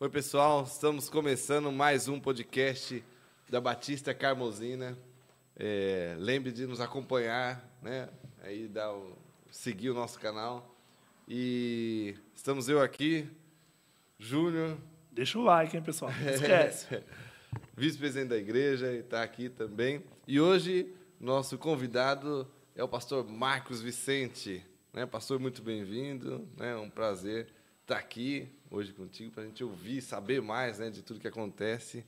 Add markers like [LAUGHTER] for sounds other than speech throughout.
Oi, pessoal, estamos começando mais um podcast da Batista Carmosina. É, lembre de nos acompanhar, né? Aí dar o, seguir o nosso canal. E estamos eu aqui, Júnior. Deixa o like, hein, pessoal? Não [LAUGHS] esquece. Vice-presidente da igreja, está aqui também. E hoje, nosso convidado é o pastor Marcos Vicente. Né? Pastor, muito bem-vindo. É né? um prazer estar aqui hoje contigo para a gente ouvir, saber mais né, de tudo que acontece.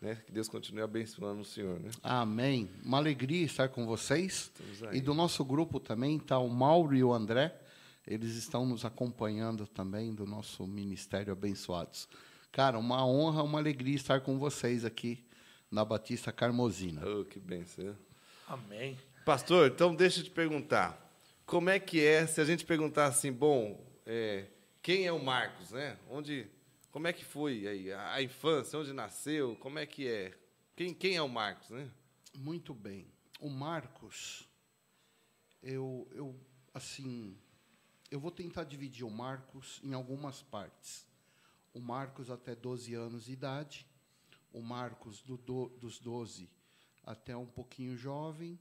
Né? Que Deus continue abençoando o Senhor. Né? Amém. Uma alegria estar com vocês. E do nosso grupo também está o Mauro e o André. Eles estão nos acompanhando também do nosso Ministério Abençoados. Cara, uma honra, uma alegria estar com vocês aqui na Batista Carmosina. Oh, que bênção. Amém. Pastor, então deixa eu te perguntar. Como é que é se a gente perguntar assim, bom, é, quem é o Marcos, né? Onde, como é que foi aí a, a, infância, onde nasceu, como é que é? Quem, quem é o Marcos, né? Muito bem. O Marcos, eu, eu, assim, eu vou tentar dividir o Marcos em algumas partes. O Marcos até 12 anos de idade, o Marcos do, do, dos 12 até um pouquinho jovem,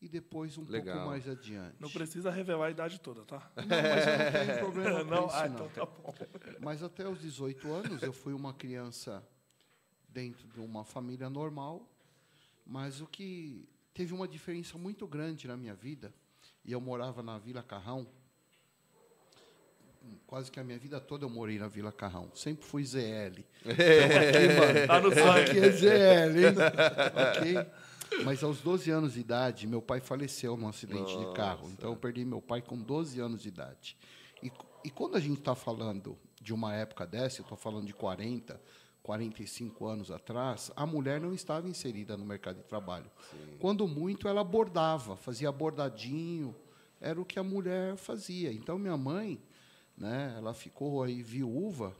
e depois um Legal. pouco mais adiante. Não precisa revelar a idade toda, tá? Não, mas eu não tenho [LAUGHS] problema com não, isso, ah, não. Então tá bom. Mas até os 18 anos eu fui uma criança dentro de uma família normal, mas o que teve uma diferença muito grande na minha vida, e eu morava na Vila Carrão, quase que a minha vida toda eu morei na Vila Carrão. Sempre fui ZL. [LAUGHS] Então, aqui, mano, tá no. Aqui é ZL, hein? ok? Mas aos 12 anos de idade, meu pai faleceu num acidente Nossa. de carro. Então eu perdi meu pai com 12 anos de idade. E, e quando a gente está falando de uma época dessa, eu estou falando de 40, 45 anos atrás, a mulher não estava inserida no mercado de trabalho. Sim. Quando muito, ela bordava, fazia bordadinho, era o que a mulher fazia. Então minha mãe, né, ela ficou aí viúva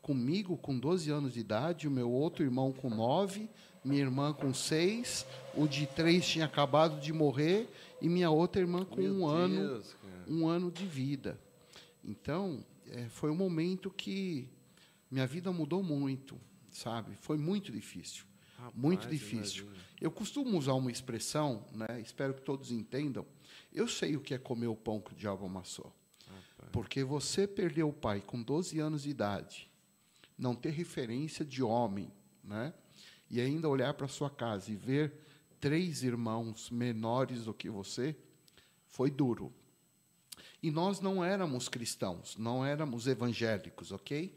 comigo com 12 anos de idade, o meu outro irmão com 9 minha irmã com seis, o de três tinha acabado de morrer e minha outra irmã com Meu um Deus, ano, um ano de vida. Então é, foi um momento que minha vida mudou muito, sabe? Foi muito difícil, Rapaz, muito difícil. Imagina. Eu costumo usar uma expressão, né? Espero que todos entendam. Eu sei o que é comer o pão que o diabo amassou. Rapaz. Porque você perdeu o pai com 12 anos de idade, não ter referência de homem, né? E ainda olhar para sua casa e ver três irmãos menores do que você, foi duro. E nós não éramos cristãos, não éramos evangélicos, ok?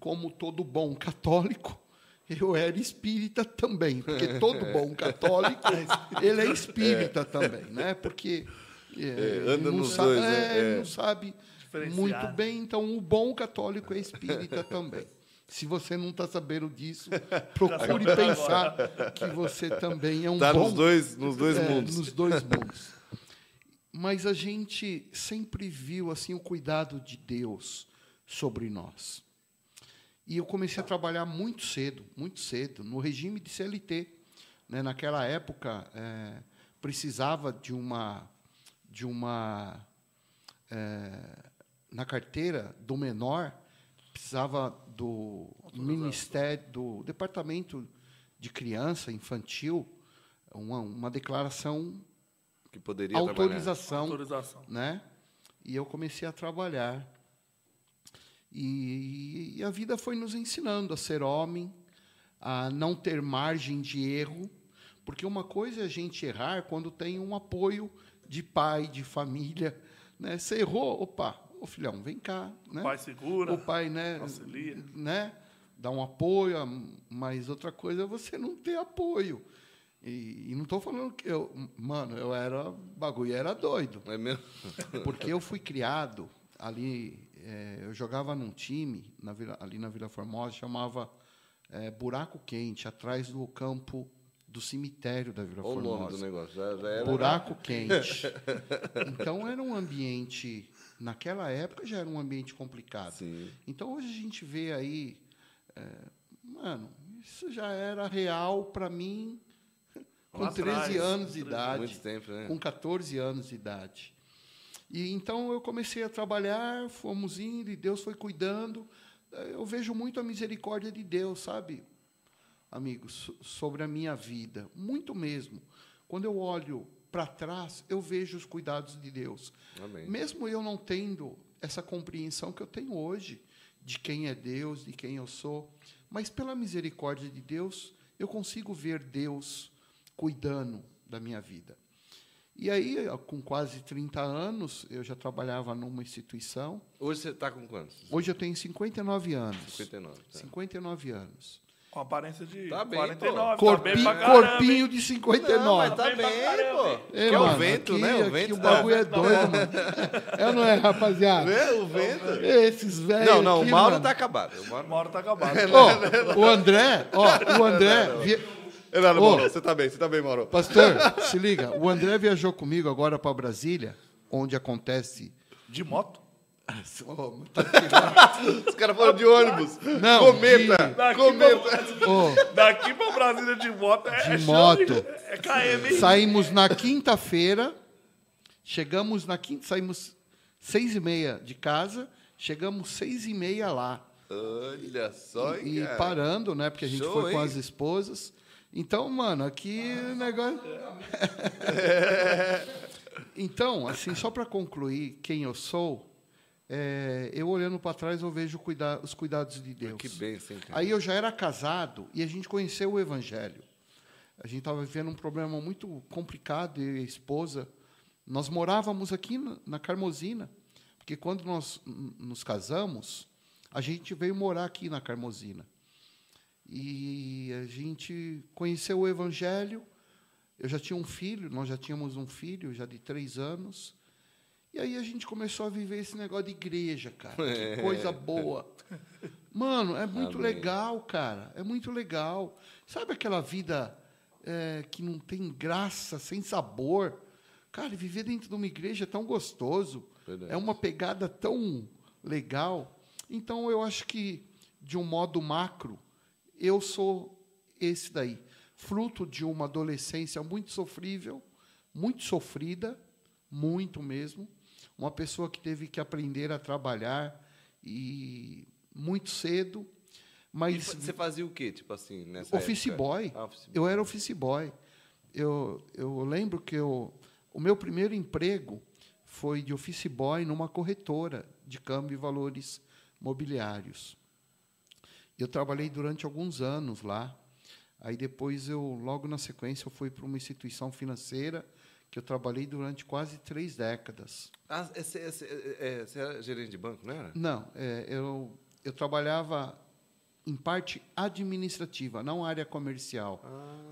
Como todo bom católico, eu era espírita também, porque [LAUGHS] todo bom católico ele é espírita é. também, né? Porque é, é, anda nos sabe, dois, né? É, não sabe muito bem, então o bom católico é espírita também. Se você não está sabendo disso, [LAUGHS] procure pensar que você também é um tá bom... nos dois, nos dois é, mundos. Nos dois mundos. Mas a gente sempre viu assim o cuidado de Deus sobre nós. E eu comecei a trabalhar muito cedo, muito cedo, no regime de CLT. Né? Naquela época, é, precisava de uma... De uma é, na carteira do menor, precisava do Ministério, do Departamento de Criança Infantil, uma, uma declaração que poderia autorização, autorização, né? E eu comecei a trabalhar. E, e, a vida foi nos ensinando a ser homem, a não ter margem de erro, porque uma coisa é a gente errar quando tem um apoio de pai, de família, né? Você errou, opa, ô filhão, vem cá. Né? O pai segura. O pai, né? Auxilia. Né? Dá um apoio, mas outra coisa é você não ter apoio. E, e não estou falando que eu. Mano, eu era. bagulho era doido. É mesmo? [LAUGHS] Porque eu fui criado ali. É, eu jogava num time na Vila, ali na Vila Formosa, chamava é, Buraco Quente, atrás do campo do cemitério da Vila Olha Formosa. o nome do negócio. Já, já era... Buraco Quente. [LAUGHS] Então era um ambiente naquela época já era um ambiente complicado. Sim. Então hoje a gente vê aí, é, mano, isso já era real para mim com 13 atrás, anos de idade, tempo, né? com 14 anos de idade. E então eu comecei a trabalhar, fomos indo e Deus foi cuidando. eu vejo muito a misericórdia de Deus, sabe, amigos, so- sobre a minha vida, muito mesmo. Quando eu olho para trás, eu vejo os cuidados de Deus. Amém. Mesmo eu não tendo essa compreensão que eu tenho hoje de quem é Deus, de quem eu sou, mas pela misericórdia de Deus, eu consigo ver Deus cuidando da minha vida. E aí, com quase 30 anos, eu já trabalhava numa instituição. Hoje você está com quantos? Hoje eu tenho 59 anos. 59. Tá. 59 anos. Com aparência de Tá bem, 49. pô. tá bem Corpinho, pra caramba, corpinho de Não, 59. mas tá Bem caramba, pô. É, Que é o mano, vento, aqui, né? O aqui vento o tá- bagulho é doido, mano. É ou não é, rapaziada? Né? O vento. Esses velhos. Não, não, aqui, o Mauro mano. tá acabado. O Mauro... Uma hora tá acabado. Ó, o André, ó, o André. Não, não, Ô. Mauro, você tá bem, você tá bem, Mauro. Pastor, se liga. O André viajou comigo agora para Brasília, onde acontece. De moto? [LAUGHS] Os caras foram de ônibus. Não, Cometa. Daqui, Cometa. pra, Ô, daqui pra Brasília de moto é, De é moto. hein? É KM, hein? saímos na quinta-feira, chegamos na quinta, saímos seis e meia de casa, chegamos seis e meia lá. Olha só, hein, E cara. parando, né? Porque a gente Show, foi com hein? as esposas. Então, mano, aqui o negócio. [LAUGHS] então, assim, só para concluir quem eu sou, é, eu olhando para trás eu vejo cuida- os cuidados de Deus. Que bênção. Aí eu já era casado e a gente conheceu o Evangelho. A gente estava vivendo um problema muito complicado, eu e a esposa. Nós morávamos aqui na, na Carmozina, porque quando nós nos casamos, a gente veio morar aqui na Carmozina. E a gente conheceu o Evangelho. Eu já tinha um filho, nós já tínhamos um filho, já de três anos. E aí a gente começou a viver esse negócio de igreja, cara. Que coisa boa. Mano, é muito Amém. legal, cara. É muito legal. Sabe aquela vida é, que não tem graça, sem sabor? Cara, viver dentro de uma igreja é tão gostoso. Verdade. É uma pegada tão legal. Então, eu acho que, de um modo macro, eu sou esse daí. Fruto de uma adolescência muito sofrível, muito sofrida, muito mesmo. Uma pessoa que teve que aprender a trabalhar e muito cedo. E Mas fa- você fazia o quê, tipo assim, nessa office época? boy. Ah, office boy. Eu era office boy. Eu, eu lembro que eu, o meu primeiro emprego foi de office boy numa corretora de câmbio e valores mobiliários. Eu trabalhei durante alguns anos lá. Aí depois eu, logo na sequência, eu fui para uma instituição financeira que eu trabalhei durante quase três décadas. Ah, esse, esse, é, é, você era gerente de banco, não era? Não, é, eu, eu trabalhava em parte administrativa, não área comercial.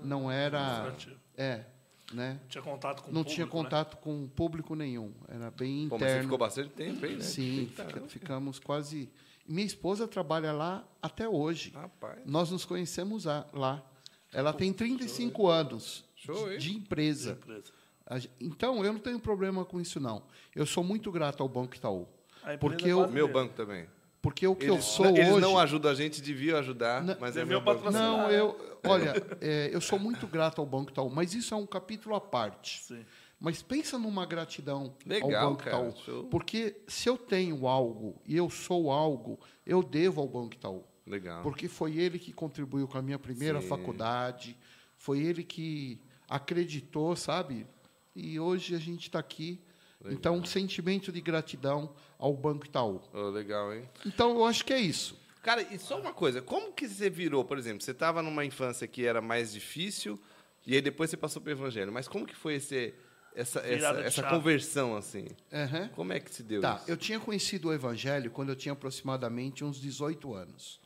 não era. É, né? Tinha contato com o Não público, tinha né? contato com público nenhum. Era bem Pô, mas você interno. ficou bastante tempo aí, né? Sim, fica- ficamos quase. Minha esposa trabalha lá até hoje. Rapaz. Nós nos conhecemos lá. Ela tem 35 anos Show, de, hein? de empresa. Empresa. Então, eu não tenho problema com isso, não. Eu sou muito grato ao Banco Itaú. Porque é eu, Meu banco também. porque o que eu Eles, sou eles hoje... não ajudam a gente, deviam ajudar, Não, mas é meu banco. patrocinar. Não, eu, olha, [LAUGHS] é, eu sou muito grato ao Banco Itaú, mas isso é um capítulo à parte. Sim. Mas pensa numa gratidão Legal, ao Banco cara, Itaú. show. Porque se eu tenho algo e eu sou algo, eu devo ao Banco Itaú. Legal. Porque foi ele que contribuiu com a minha primeira Sim. faculdade, foi ele que acreditou, sabe? E hoje a gente está aqui. Então, um sentimento de gratidão ao Banco Itaú. Ô, legal, hein? Então, eu acho que é isso. Cara, e só uma coisa, como que você virou, por exemplo, você estava numa infância que era mais difícil e aí depois você passou para o evangelho, mas como que foi esse, essa, essa, essa conversão, assim? Aham. Como é que se deu Tá, isso? eu tinha conhecido o Evangelho quando eu tinha aproximadamente uns 18 anos.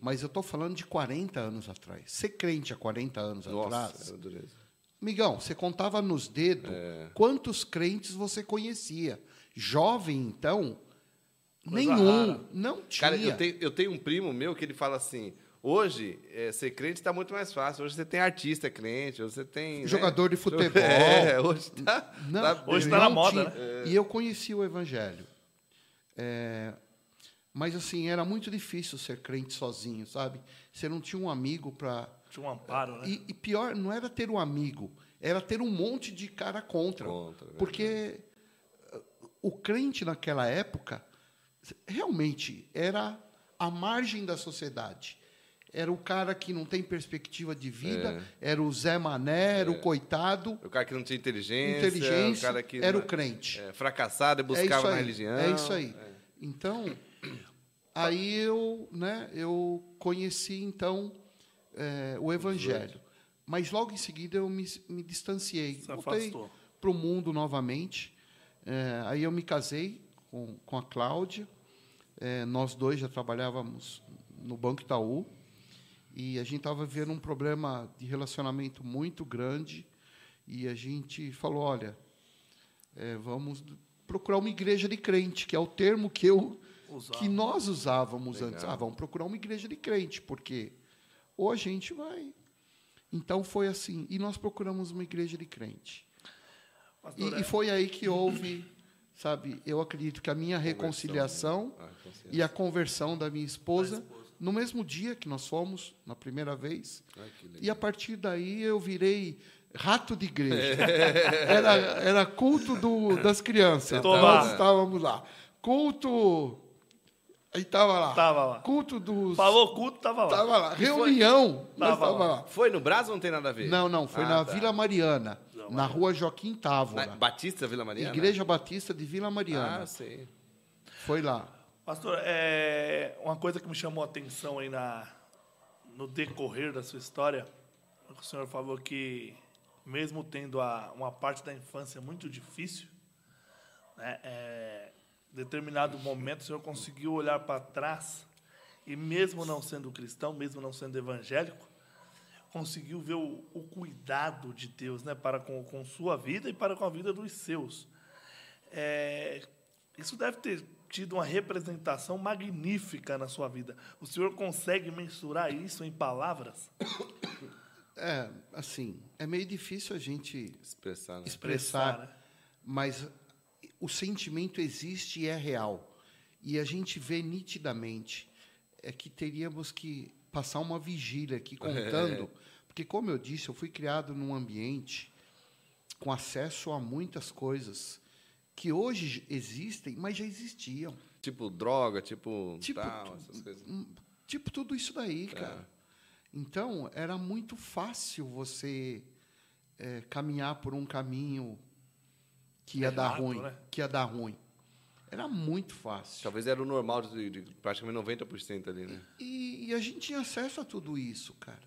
Mas eu estou falando de 40 anos atrás. Ser crente há 40 anos Nossa, atrás. Migão, você contava nos dedos É. quantos crentes você conhecia. Jovem, então, Coisa nenhum. rara. Não tinha. Cara, eu tenho, eu tenho um primo meu que ele fala assim, hoje, é, ser crente está muito mais fácil. Hoje você tem artista crente, hoje você tem... né? Jogador de [LAUGHS] futebol. É, hoje tá... Não, tá- Hoje eu tá na moda, tinha. né? E eu conheci o Evangelho. É, mas, assim, era muito difícil ser crente sozinho, sabe? Você não tinha um amigo para Tinha um amparo, né? E, e pior, não era ter um amigo, era ter um monte de cara contra. Contra, verdade. porque uh, o crente naquela época realmente era à margem da sociedade. Era o cara que não tem perspectiva de vida, era o Zé Mané, era o coitado, O cara que não tinha inteligência. inteligência, o cara que era o não- crente. é, fracassado e É buscava na religião. É isso aí. Então, aí eu, né, eu conheci então é, o Evangelho. Mas logo em seguida eu me, me distanciei. Se Voltei para o mundo novamente. É, aí eu me casei com, com a Cláudia. É, nós dois já trabalhávamos no Banco Itaú. E a gente estava vivendo um problema de relacionamento muito grande. E a gente falou: olha, é, vamos procurar uma igreja de crente, que é o termo que eu Usava. que nós usávamos Legal. antes. Ah, vamos procurar uma igreja de crente, porque ou a gente vai. Então foi assim, e nós procuramos uma igreja de crente. Pastor, E, é, e foi aí que houve, sabe, eu acredito que a minha reconciliação Ah, consciência. e a conversão da minha esposa, no mesmo dia que nós fomos, na primeira vez. Ai. E a partir daí eu virei rato de igreja. [LAUGHS] Era, era culto do, das crianças. Nós estávamos lá. Culto. Aí estava lá. Tava lá. Culto dos. Falou culto, tava lá. Tava lá. Reunião. Nós Tava tava lá. lá. Foi no Brás ou não tem nada a ver? Não, não. Foi Ah, na tá. Vila Mariana. Vila Na rua Joaquim Na Távora. Batista Vila Mariana? Igreja Batista de Vila Mariana. Ah, sei. Foi lá. Pastor, é, uma coisa que me chamou a atenção aí na, no decorrer da sua história, o senhor falou que, mesmo tendo a, uma parte da infância muito difícil, né, é, determinado momento o senhor conseguiu olhar para trás e, mesmo não sendo cristão, mesmo não sendo evangélico, conseguiu ver o, o cuidado de Deus né, para com, com sua vida e para com a vida dos seus. É, isso deve ter tido uma representação magnífica na sua vida. O senhor consegue mensurar isso em palavras? [COUGHS] É, assim, é meio difícil a gente Expressar, né? expressar, Expressar, né? mas o sentimento existe e é real. E a gente vê nitidamente é que teríamos que passar uma vigília aqui [LAUGHS] contando, porque como eu disse, eu fui criado num ambiente com acesso a muitas coisas que hoje existem, mas já existiam. Tipo droga, tipo, Tipo, tal, essas coisas. Hum, Tipo tudo isso daí, cara. Então, era muito fácil você eh, caminhar por um caminho que ia dar Errado, ruim, né? que ia dar ruim. Era muito fácil. Talvez era o normal de, de praticamente 90% ali, né? E, e a gente tinha acesso a tudo isso, cara.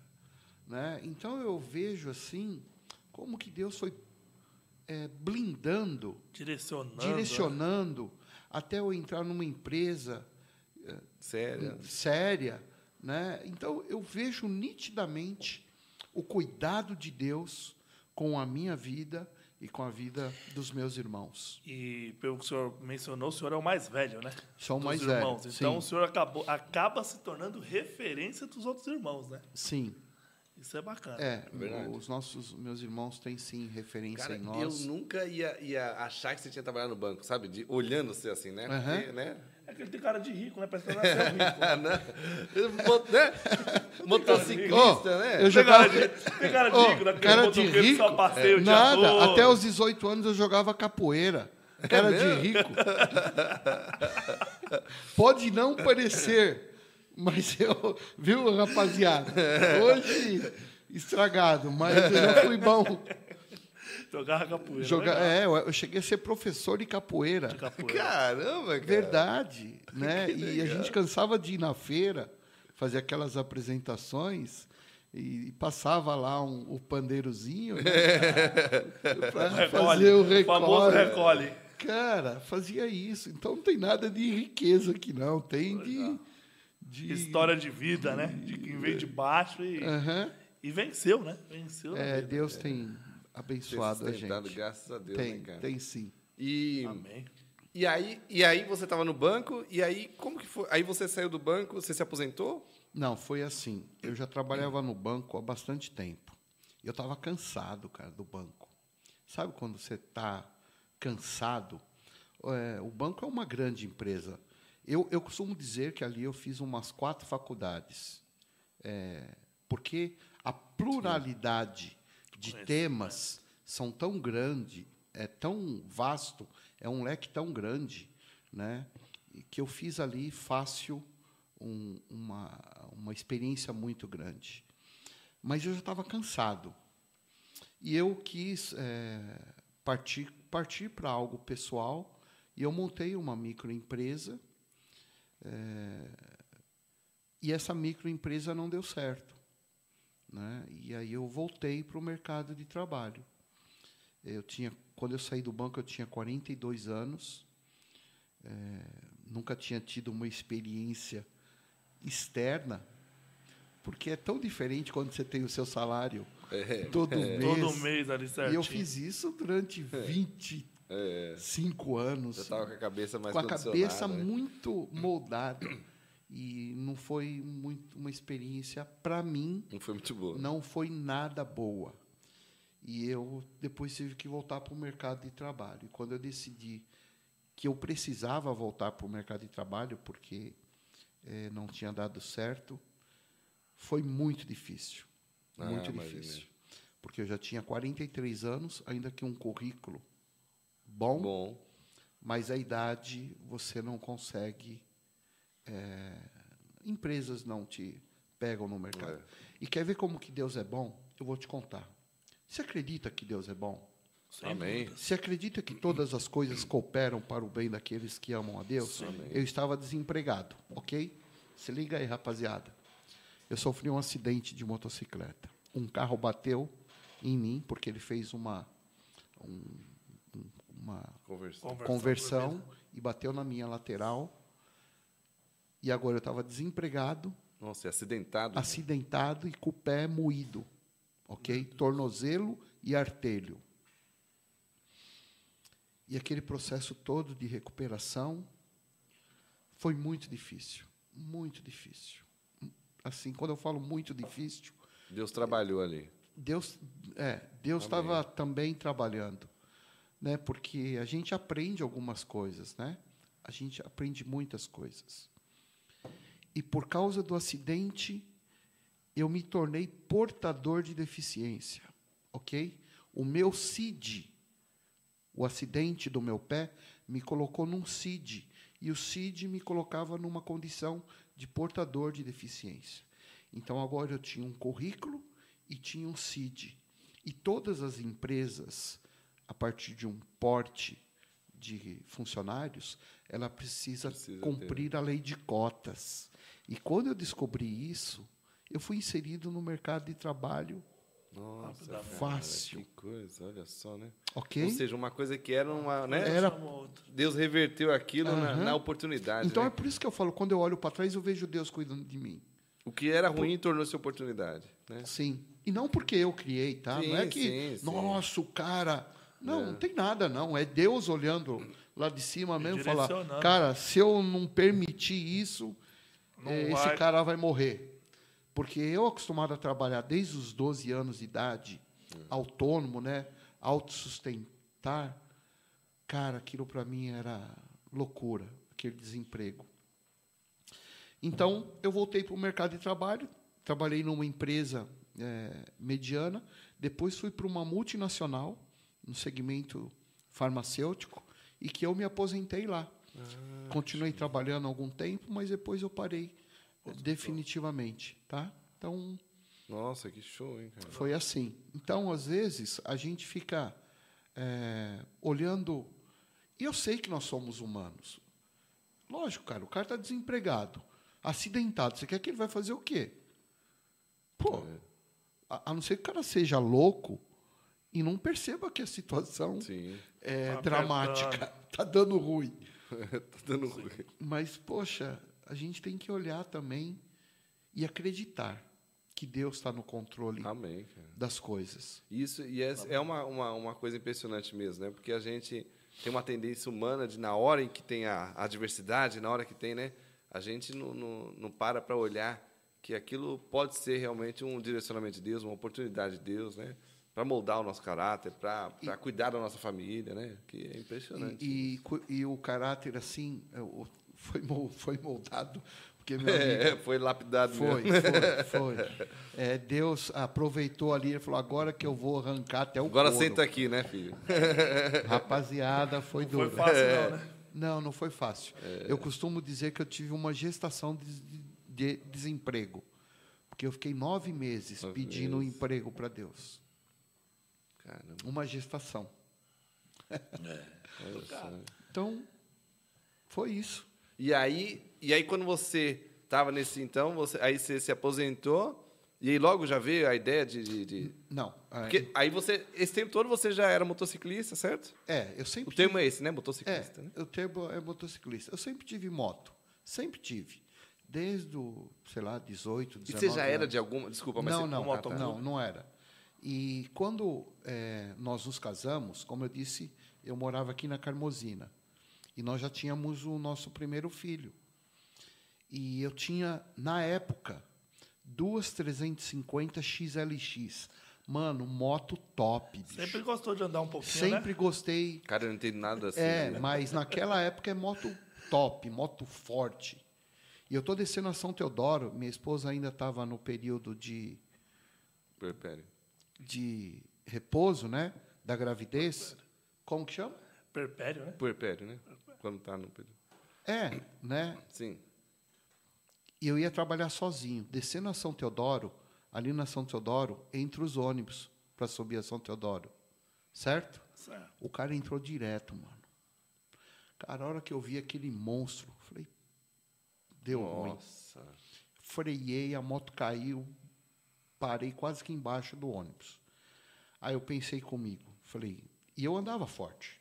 Né? Então eu vejo assim como que Deus foi eh, blindando, Direcionando. direcionando até eu entrar numa empresa Sério. séria, né? Então eu vejo nitidamente o cuidado de Deus com a minha vida e com a vida dos meus irmãos. E pelo que o senhor mencionou, o senhor é o mais velho, né? Sou o mais irmãos. velho, Então sim. o senhor acabou, acaba se tornando referência dos outros irmãos, né? Sim, Isso é bacana. é, verdade. os nossos meus irmãos têm sim referência Cara, em eu nós. nunca ia, ia achar que você tinha trabalhado no banco, sabe? De, olhando você assim, né? Aham. Porque, né? É que ele tem cara de rico, né? Parece que ele nasceu rico. [LAUGHS] né? Né? Motociclista, né? eu Tem jogava cara de, tem cara de rico, né? Cara de rico, Só passeia o dia nada. Até os 18 anos eu jogava capoeira. Cara de rico. [LAUGHS] Pode não parecer, mas eu, viu, rapaziada? [LAUGHS] Hoje estragado, mas eu já fui bom. Jogava capoeira. Legal. é, eu eu cheguei a ser professor de capoeira. De capoeira. Caramba, cara. Verdade, [LAUGHS] né? E a gente cansava de ir na feira, fazer aquelas apresentações e passava lá um, o pandeirozinho né? [LAUGHS] para Recolhe. fazer o O famoso recolhe. recolhe. Cara, fazia isso. Então não tem nada de riqueza aqui não, tem de, de História de vida, né? De quem veio de baixo e, Aham. e venceu, né? Venceu. É, vida. Deus tem abençoado a gente. graças a Deus, Tem, né, cara? tem sim. E, Amém. e, aí, e aí você estava no banco, e aí como que foi? Aí você saiu do banco, você se aposentou? Não, foi assim. Eu já trabalhava no banco há bastante tempo. Eu estava cansado, cara, do banco. Sabe quando você está cansado? É, o banco é uma grande empresa. Eu, eu costumo dizer que ali eu fiz umas quatro faculdades. É, porque a pluralidade de temas são tão grande, é tão vasto, é um leque tão grande, né? Que eu fiz ali fácil um, uma, uma experiência muito grande. Mas eu já estava cansado. E eu quis é, partir, partir para algo pessoal, e eu montei uma microempresa. É, e essa microempresa não deu certo. Né? E aí eu voltei para o mercado de trabalho. Eu tinha, quando eu saí do banco, eu tinha 42 anos. É, nunca tinha tido uma experiência externa, porque é tão diferente quando você tem o seu salário É, todo é. mês. Todo mês ali certinho. E eu fiz isso durante 25 anos. Já estava com a cabeça mais com a cabeça né? muito moldada. E não foi muito uma experiência, para mim, Não foi muito boa. não foi nada boa. E eu depois tive que voltar para o mercado de trabalho. E quando eu decidi que eu precisava voltar para o mercado de trabalho, porque eh, não tinha dado certo, foi muito difícil. Ah, muito difícil. Porque eu já tinha 43 anos, ainda que um currículo bom, Bom. mas a idade você não consegue. É, empresas não te pegam no mercado. É. E quer ver como que Deus é bom? Eu vou te contar. Você acredita que Deus é bom? Sem Amém. dúvida. Você acredita que todas as coisas cooperam para o bem daqueles que amam a Deus? Amém. Eu estava desempregado, ok? Se liga aí, rapaziada. Eu sofri um acidente de motocicleta. Um carro bateu em mim porque ele fez uma um- um- uma. Conversão, conversão e bateu na minha lateral. E agora eu estava desempregado, Nossa, acidentado. acidentado e com o pé moído, ok? Tornozelo e artelho. E aquele processo todo de recuperação foi muito difícil, muito difícil. Assim, quando eu falo muito difícil, Deus trabalhou ali. Deus, é, Deus estava também trabalhando, né? Porque a gente aprende algumas coisas, né? A gente aprende muitas coisas. E por causa do acidente, eu me tornei portador de deficiência, ok? O meu CID, o acidente do meu pé, me colocou num CID. E o CID me colocava numa condição de portador de deficiência. Então, agora eu tinha um currículo e tinha um CID. E todas as empresas, a partir de um porte de funcionários, ela precisa, Precisa cumprir a lei de cotas. E quando eu descobri isso, eu fui inserido no mercado de trabalho, Nossa, cara, Fácil. Que coisa, olha só, né? ok? Ou seja, uma coisa que era uma, né? Era-. Deus reverteu aquilo na, na oportunidade. Então né? é por isso que eu falo, quando eu olho para trás, eu vejo Deus cuidando de mim. O que era ruim tornou-se oportunidade, né? Sim. E não porque eu criei, tá? Sim, não é que, sim, sim. nossa, o cara. Não, É. não tem nada, não. É Deus olhando lá de cima mesmo e falar: cara, se eu não permitir isso, Não eh, esse vai- cara vai morrer. Porque eu, acostumado a trabalhar desde os 12 anos de idade, autônomo, né? Autossustentar, cara, aquilo para mim era loucura, aquele desemprego. Então, eu voltei para o mercado de trabalho, trabalhei numa empresa eh, mediana, depois fui para uma multinacional, no segmento farmacêutico, e que eu me aposentei lá. Continuei trabalhando algum tempo, mas depois eu parei definitivamente, tá? Então, Nossa, que show, hein, cara? foi assim. Então, às vezes, a gente fica é, olhando. E eu sei que nós somos humanos. Lógico, cara, o cara está desempregado, acidentado. Você quer que ele vai fazer o quê? Pô, É. a, a não ser que o cara seja louco e não perceba que a situação Sim. é Tá dramática, está [LAUGHS] dando ruim. [LAUGHS] tá dando ruim. Mas, poxa, a gente tem que olhar também e acreditar que Deus está no controle Amém, das coisas. Isso, e é, é uma, uma, uma coisa impressionante mesmo, né? Porque a gente tem uma tendência humana de, na hora em que tem a a adversidade, na hora que tem, né? A gente não, não, não para para olhar que aquilo pode ser realmente um direcionamento de Deus, uma oportunidade de Deus, né? Para moldar o nosso caráter, para cuidar da nossa família, né? Que é impressionante. E, e, e o caráter, assim, é, foi, foi moldado, porque, meu É, amigo, foi lapidado foi, mesmo. foi, [LAUGHS] foi. É, Deus aproveitou ali e falou, agora que eu vou arrancar até o Agora couro. senta aqui, né, filho? [LAUGHS] Rapaziada, foi Foi duro. fácil, não, né? Não, não foi fácil. É. Eu costumo dizer que eu tive uma gestação de, de- de desemprego. Porque eu fiquei nove meses Nove pedindo um meses. emprego para Deus. Caramba. Uma gestação. [LAUGHS] olha só. Então, foi isso. E aí, e aí quando você estava nesse então, você, aí você se aposentou e aí logo já veio a ideia de, de, de- Não, é, porque aí você esse tempo todo você já era motociclista, certo? é, eu O sempre termo tive- é esse, né? É, Motociclista, né? o termo é motociclista. Eu sempre tive moto. Sempre tive. Desde o, sei lá, 18, E 19 você já era anos. de alguma, desculpa, mas não, você, não, não, não era. E quando eh, nós nos casamos, como eu disse, eu morava aqui na Carmozina. E nós já tínhamos o nosso primeiro filho. E eu tinha, na época, duas 350 XLX. Mano, moto top, bicho. Sempre gostou de andar um pouquinho, Sempre né? gostei. Cara, eu não entendo nada assim. É, né? mas naquela época é moto top, moto forte. E eu tô descendo a São Teodoro, minha esposa ainda estava no período de, Perpério. De repouso, né? Da gravidez. Como que chama? Perpério, né? Puerpério, né? Quando tá no período. É, né? Sim. E eu ia trabalhar sozinho, descendo a São Teodoro, ali na São Teodoro, entre os ônibus para subir a São Teodoro. Certo? Certo. O cara entrou direto, mano. Cara, a hora que eu vi aquele monstro, falei, deu ruim. Nossa. Freiei, a moto caiu, parei quase que embaixo do ônibus. Aí eu pensei comigo, falei, e eu andava forte.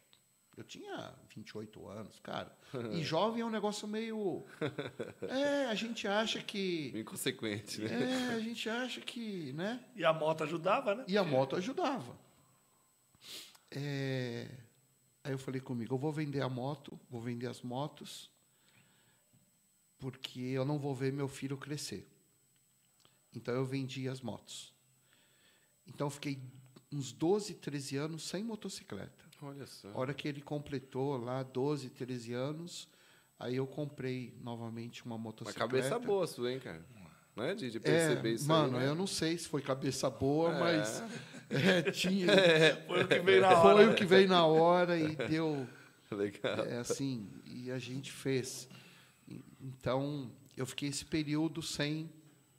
Eu tinha 28 anos, cara. E [LAUGHS] jovem é um negócio meio. [LAUGHS] É, a gente acha que. Inconsequente, né? É, a gente acha que, né? E a moto ajudava, né? E a moto ajudava. É, Aí eu falei comigo, eu vou vender a moto, vou vender as motos, porque eu não vou ver meu filho crescer. Então eu vendi as motos. Então eu fiquei uns 12, 13 anos sem motocicleta. Olha só. A hora que ele completou lá 12, 13 anos, aí eu comprei novamente uma Uma motocicleta. cabeça boa sua, hein, cara? Né? De, de É, perceber isso mano, aí. né? eu não sei se foi cabeça boa, É. mas [LAUGHS] é, tinha, [LAUGHS] Foi o que veio na hora. foi né? o que veio na hora e deu [LAUGHS] Legal. é, assim e a gente fez. Então eu fiquei esse período sem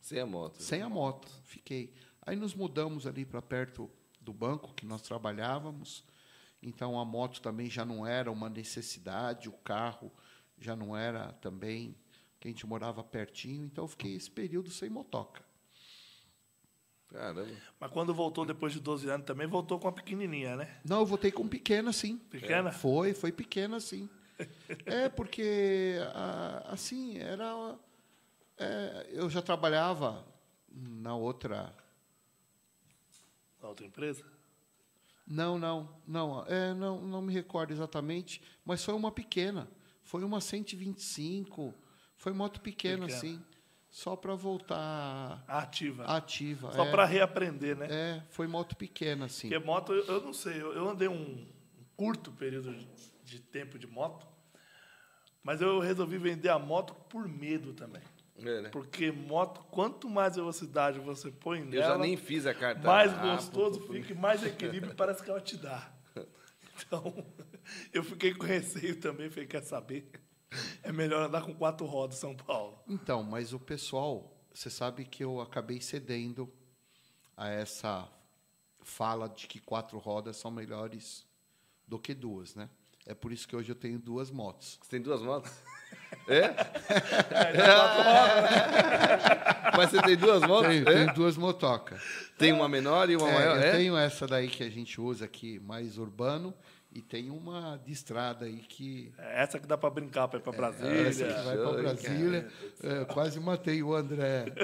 Sem a moto. sem a moto, fiquei. Aí nos mudamos ali para perto do banco que nós trabalhávamos. Então a moto também já não era uma necessidade, o carro já não era também, que a gente morava pertinho. Então eu fiquei esse período sem motoca. Caramba. Mas quando voltou depois de 12 anos também, voltou com a pequenininha, né? Não, eu voltei com pequena, sim. Pequena? Foi, foi pequena, sim. É, porque, assim, era... é, eu já trabalhava na outra... Na outra empresa? Não, não, não, é, não, não me recordo exatamente, mas foi uma pequena. Foi uma 125, foi moto pequena, Pequena. assim, só para voltar Ativa. ativa. Só é, para reaprender, né? É, foi moto pequena, assim. Porque moto, eu, eu não sei, eu, eu andei um curto período de, de tempo de moto, mas eu resolvi vender a moto por medo também. É, né? Porque moto, quanto mais velocidade você põe Eu nela, já nem fiz a carta. mais Ah, gostoso pô, pô, pô. fica e mais equilíbrio parece que ela te dá. Então, [LAUGHS] eu fiquei com receio também, falei, quer saber? É melhor andar com quatro rodas São Paulo. Então, mas o pessoal, você sabe que eu acabei cedendo a essa fala de que quatro rodas são melhores do que duas, né? É por isso que hoje eu tenho duas motos. Você tem duas motos? É? [LAUGHS] Mas você tem duas motos? Tenho, É? tenho duas motocas. Tem uma menor e uma É, maior? eu É? tenho essa daí que a gente usa aqui, mais urbano, e tem uma de estrada aí que, É Essa que dá para brincar, para ir para essa Brasília. que vai para Brasília. É, quase matei o André. [LAUGHS]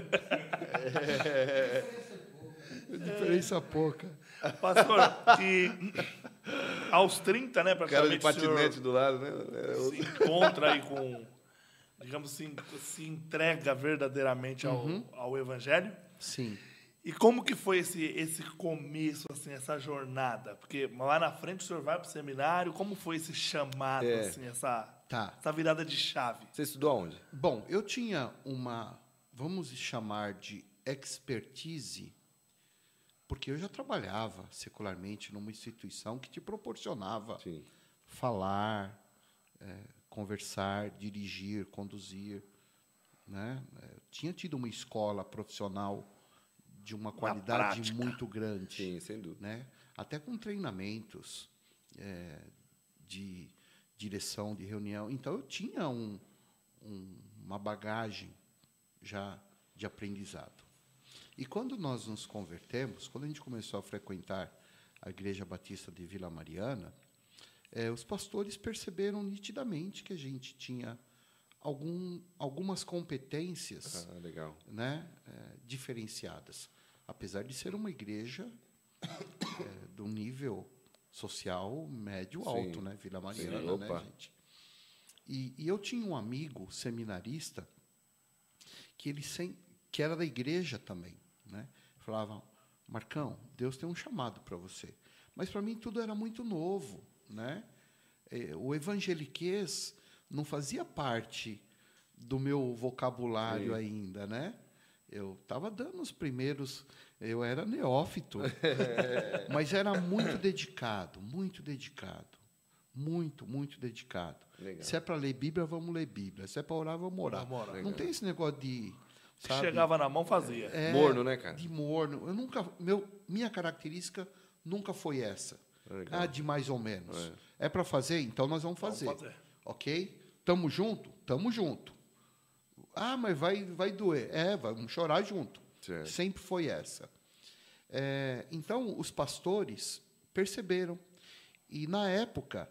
Diferença pouca. Pastor, e aos 30, né, Cara de patinete do lado, né? É, se encontra aí com, digamos assim, se entrega verdadeiramente ao, Uhum. ao Evangelho. Sim. E como que foi esse, esse começo, assim, essa jornada? Porque lá na frente o senhor vai para o seminário, como foi esse chamado, É. assim, essa, Tá. essa virada de chave? Você estudou aonde? Bom, eu tinha uma, vamos chamar de expertise, porque eu já trabalhava secularmente numa instituição que te proporcionava Sim. falar, eh, conversar, dirigir, conduzir. né? Eu tinha tido uma escola profissional de uma qualidade muito grande, Sim, sem dúvida. né? Até com treinamentos é, de direção de reunião. Então eu tinha um- um- uma bagagem já de aprendizado. E quando nós nos convertemos, quando a gente começou a frequentar a Igreja Batista de Vila Mariana, eh, os pastores perceberam nitidamente que a gente tinha algum, algumas competências Ah, legal. né, eh, diferenciadas. Apesar de ser uma igreja [COUGHS] de um nível social médio Sim. alto, né? Vila Mariana, Sim, né, gente? E, e eu tinha um amigo seminarista que ele sem, que era da igreja também, né? Falava, Marcão, Deus tem um chamado para você. Mas para mim tudo era muito novo, né? Eh, O evangeliquez não fazia parte do meu vocabulário Sim. ainda, né? Eu estava dando os primeiros, eu era neófito, [LAUGHS] mas era muito dedicado, muito dedicado, muito, muito dedicado. Legal. Se é para ler Bíblia, vamos ler Bíblia. Se é para orar, vamos orar. Vamos orar. Não tem esse negócio de, sabe? chegava na mão, fazia. É, Morno, né, cara? De morno. Eu nunca, meu, minha característica nunca foi essa. Legal. Ah, de mais ou menos. É, para fazer, então nós vamos Vamos fazer. fazer. Ok? Tamo junto? Tamo junto. Ah, mas vai, vai doer. É, vamos chorar junto. Certo. Sempre foi essa. É, então, os pastores perceberam. E, na época,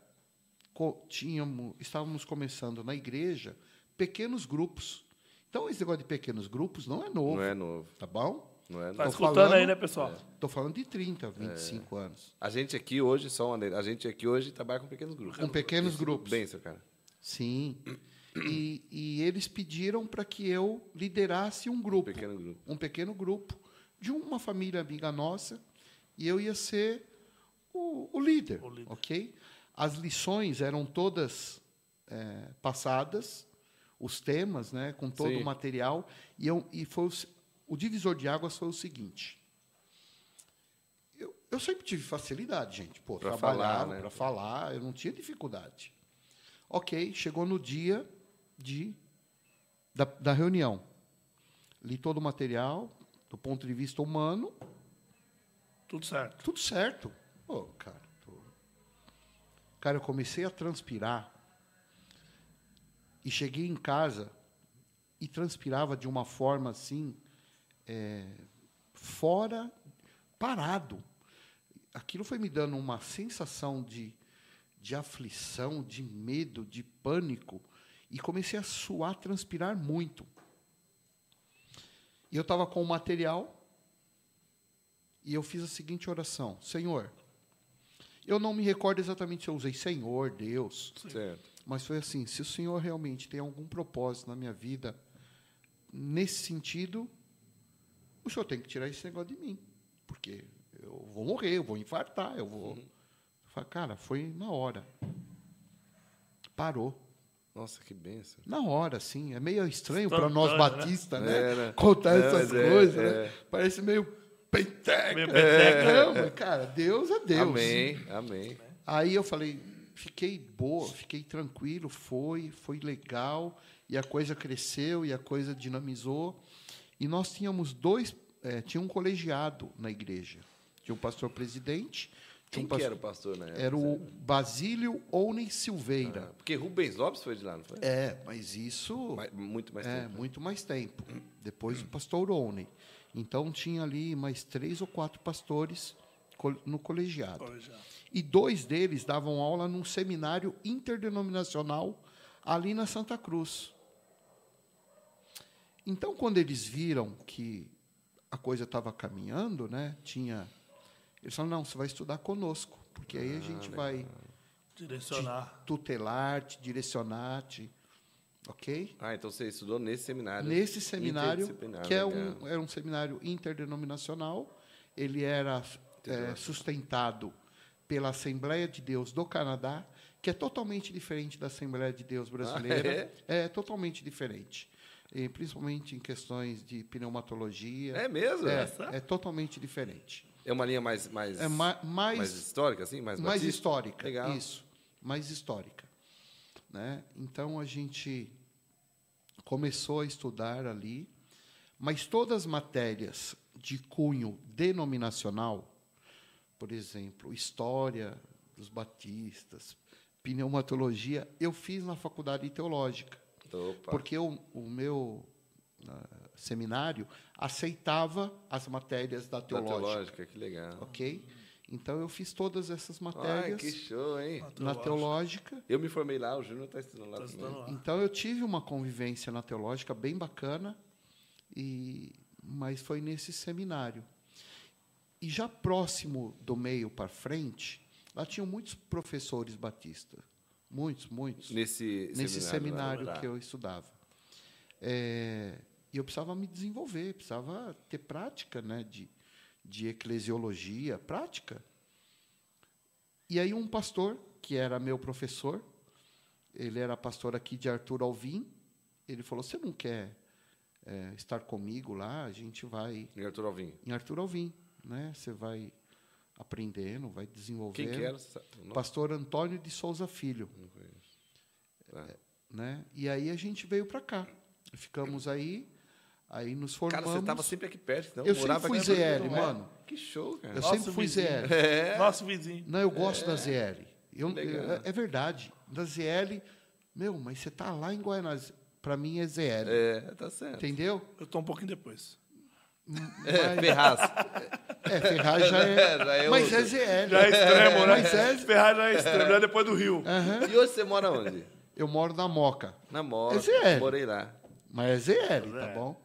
co- tínhamos, estávamos começando na igreja pequenos grupos. Então, esse negócio de pequenos grupos não é novo. Não é novo. Tá bom? Não é Tá Tô escutando falando- aí, né, pessoal? Estou falando de 30, 25 anos. A gente aqui hoje, só uma, a gente aqui hoje trabalha com pequenos grupos. Com pequenos Isso, grupos. Bem, seu cara. Sim. E, e eles pediram para que eu liderasse um grupo. pequeno grupo. um pequeno grupo de uma família amiga nossa e eu ia ser o, o líder, O líder. ok? As lições eram todas é, passadas, os temas, né, com todo Sim. o material e, eu, e foi o, o divisor de águas foi o seguinte. Eu, eu sempre tive facilidade, gente, pô, Pra trabalhava falar, né? para falar, eu não tinha dificuldade. Ok, chegou no dia de da, da reunião. Li todo o material, do ponto de vista humano, Tudo certo. tudo certo. Pô, cara, tô- cara, eu comecei a transpirar e cheguei em casa e transpirava de uma forma assim, é, fora, parado. Aquilo foi me dando uma sensação de, de aflição, de medo, de pânico e comecei a suar, transpirar muito. E eu estava com o material e eu fiz a seguinte oração: Senhor, eu não me recordo exatamente se eu usei Senhor, Deus, Certo. Mas foi assim: se o Senhor realmente tem algum propósito na minha vida, nesse sentido, o Senhor tem que tirar esse negócio de mim, porque eu vou morrer, eu vou infartar, eu vou. Uhum. Cara, foi na hora. Parou. Nossa, que benção. Na hora, sim. É meio estranho para nós né? batistas, É, né? né? Contar É, essas é, coisas, é. né? Parece meio penteca. Meio. Não, cara, Deus é Deus. Amém, amém. Aí eu falei, fiquei boa, fiquei tranquilo, foi, foi legal, e a coisa cresceu, e a coisa dinamizou. E nós tínhamos dois, eh, tinha um colegiado na igreja. Tinha um pastor presidente, Quem um que pastor, era o pastor na época? era o Basílio Onen Silveira. Ah, porque Rubens Lopes foi de lá, não foi? É, mas isso Mais- muito mais é, tempo. né? muito mais tempo. Depois o pastor Onen. Então tinha ali mais três ou quatro pastores no colegiado. Colegiado. E dois deles davam aula num seminário interdenominacional ali na Santa Cruz. Então, quando eles viram que a coisa estava caminhando, né, tinha. Eles falaram: não, você vai estudar conosco, porque aí a gente vai Direcionar. tutelar, te direcionar, te. Ok? Ah, então você estudou nesse seminário. Nesse seminário, que é um, era um seminário interdenominacional, ele era é, sustentado pela Assembleia de Deus do Canadá, que é totalmente diferente da Assembleia de Deus brasileira. [LAUGHS] é? totalmente diferente. E, principalmente em questões de pneumatologia. É mesmo? É, Essa? é totalmente diferente. É uma linha mais, mais, É ma- mais, mais histórica, assim? Mais, mais batista? histórica. Legal. Isso, mais histórica. Né? Então a gente começou a estudar ali, mas todas as matérias de cunho denominacional, por exemplo, história dos batistas, pneumatologia, eu fiz na faculdade teológica. Opa. Porque o, o meu ah, seminário aceitava as matérias da Da teológica, teológica, que legal. ok? Então eu fiz todas essas Ai, matérias que show, hein? na teológica. Eu me formei lá, o Júnior está estudando lá Tá também. estudando lá. Então eu tive uma convivência na teológica bem bacana, e mas foi nesse seminário. E já próximo do meio para frente, lá tinham muitos professores batistas, muitos, muitos, Nesse, nesse seminário lá. que eu estudava. É, e eu precisava me desenvolver, precisava ter prática, né, de, de eclesiologia, prática. E aí um pastor que era meu professor, ele era pastor aqui de Arthur Alvim, ele falou: "Você não quer é, estar comigo lá? A gente vai Em Arthur Alvim. em Arthur Alvim, né? Você vai aprendendo, vai desenvolvendo. Quem que era? Pastor Antônio de Souza Filho Não conheço. Tá. né? E aí a gente veio para cá. Ficamos aí, aí nos Cara, formamos. você estava sempre aqui perto, então. Eu sempre morava fui ZL, mano. mar. Que show, cara. Eu Nosso sempre fui vizinho. ZL. É. Nosso vizinho. Não, eu gosto da ZL. Eu, é verdade. Da ZL, meu, mas você tá lá em Guaianazes. Para mim é ZL. É, tá certo. Entendeu? Eu tô um pouquinho depois. É, Mas- Ferraz. É, Ferraz já é. [LAUGHS] Já é mas outro. é ZL. Já é extremo, né? Mas é- Ferrari já é extremo, já é depois do Rio. E hoje você mora onde? Eu moro na Moca. Na Moca. É ZL. Morei lá. Mas é ZL, tá É. bom?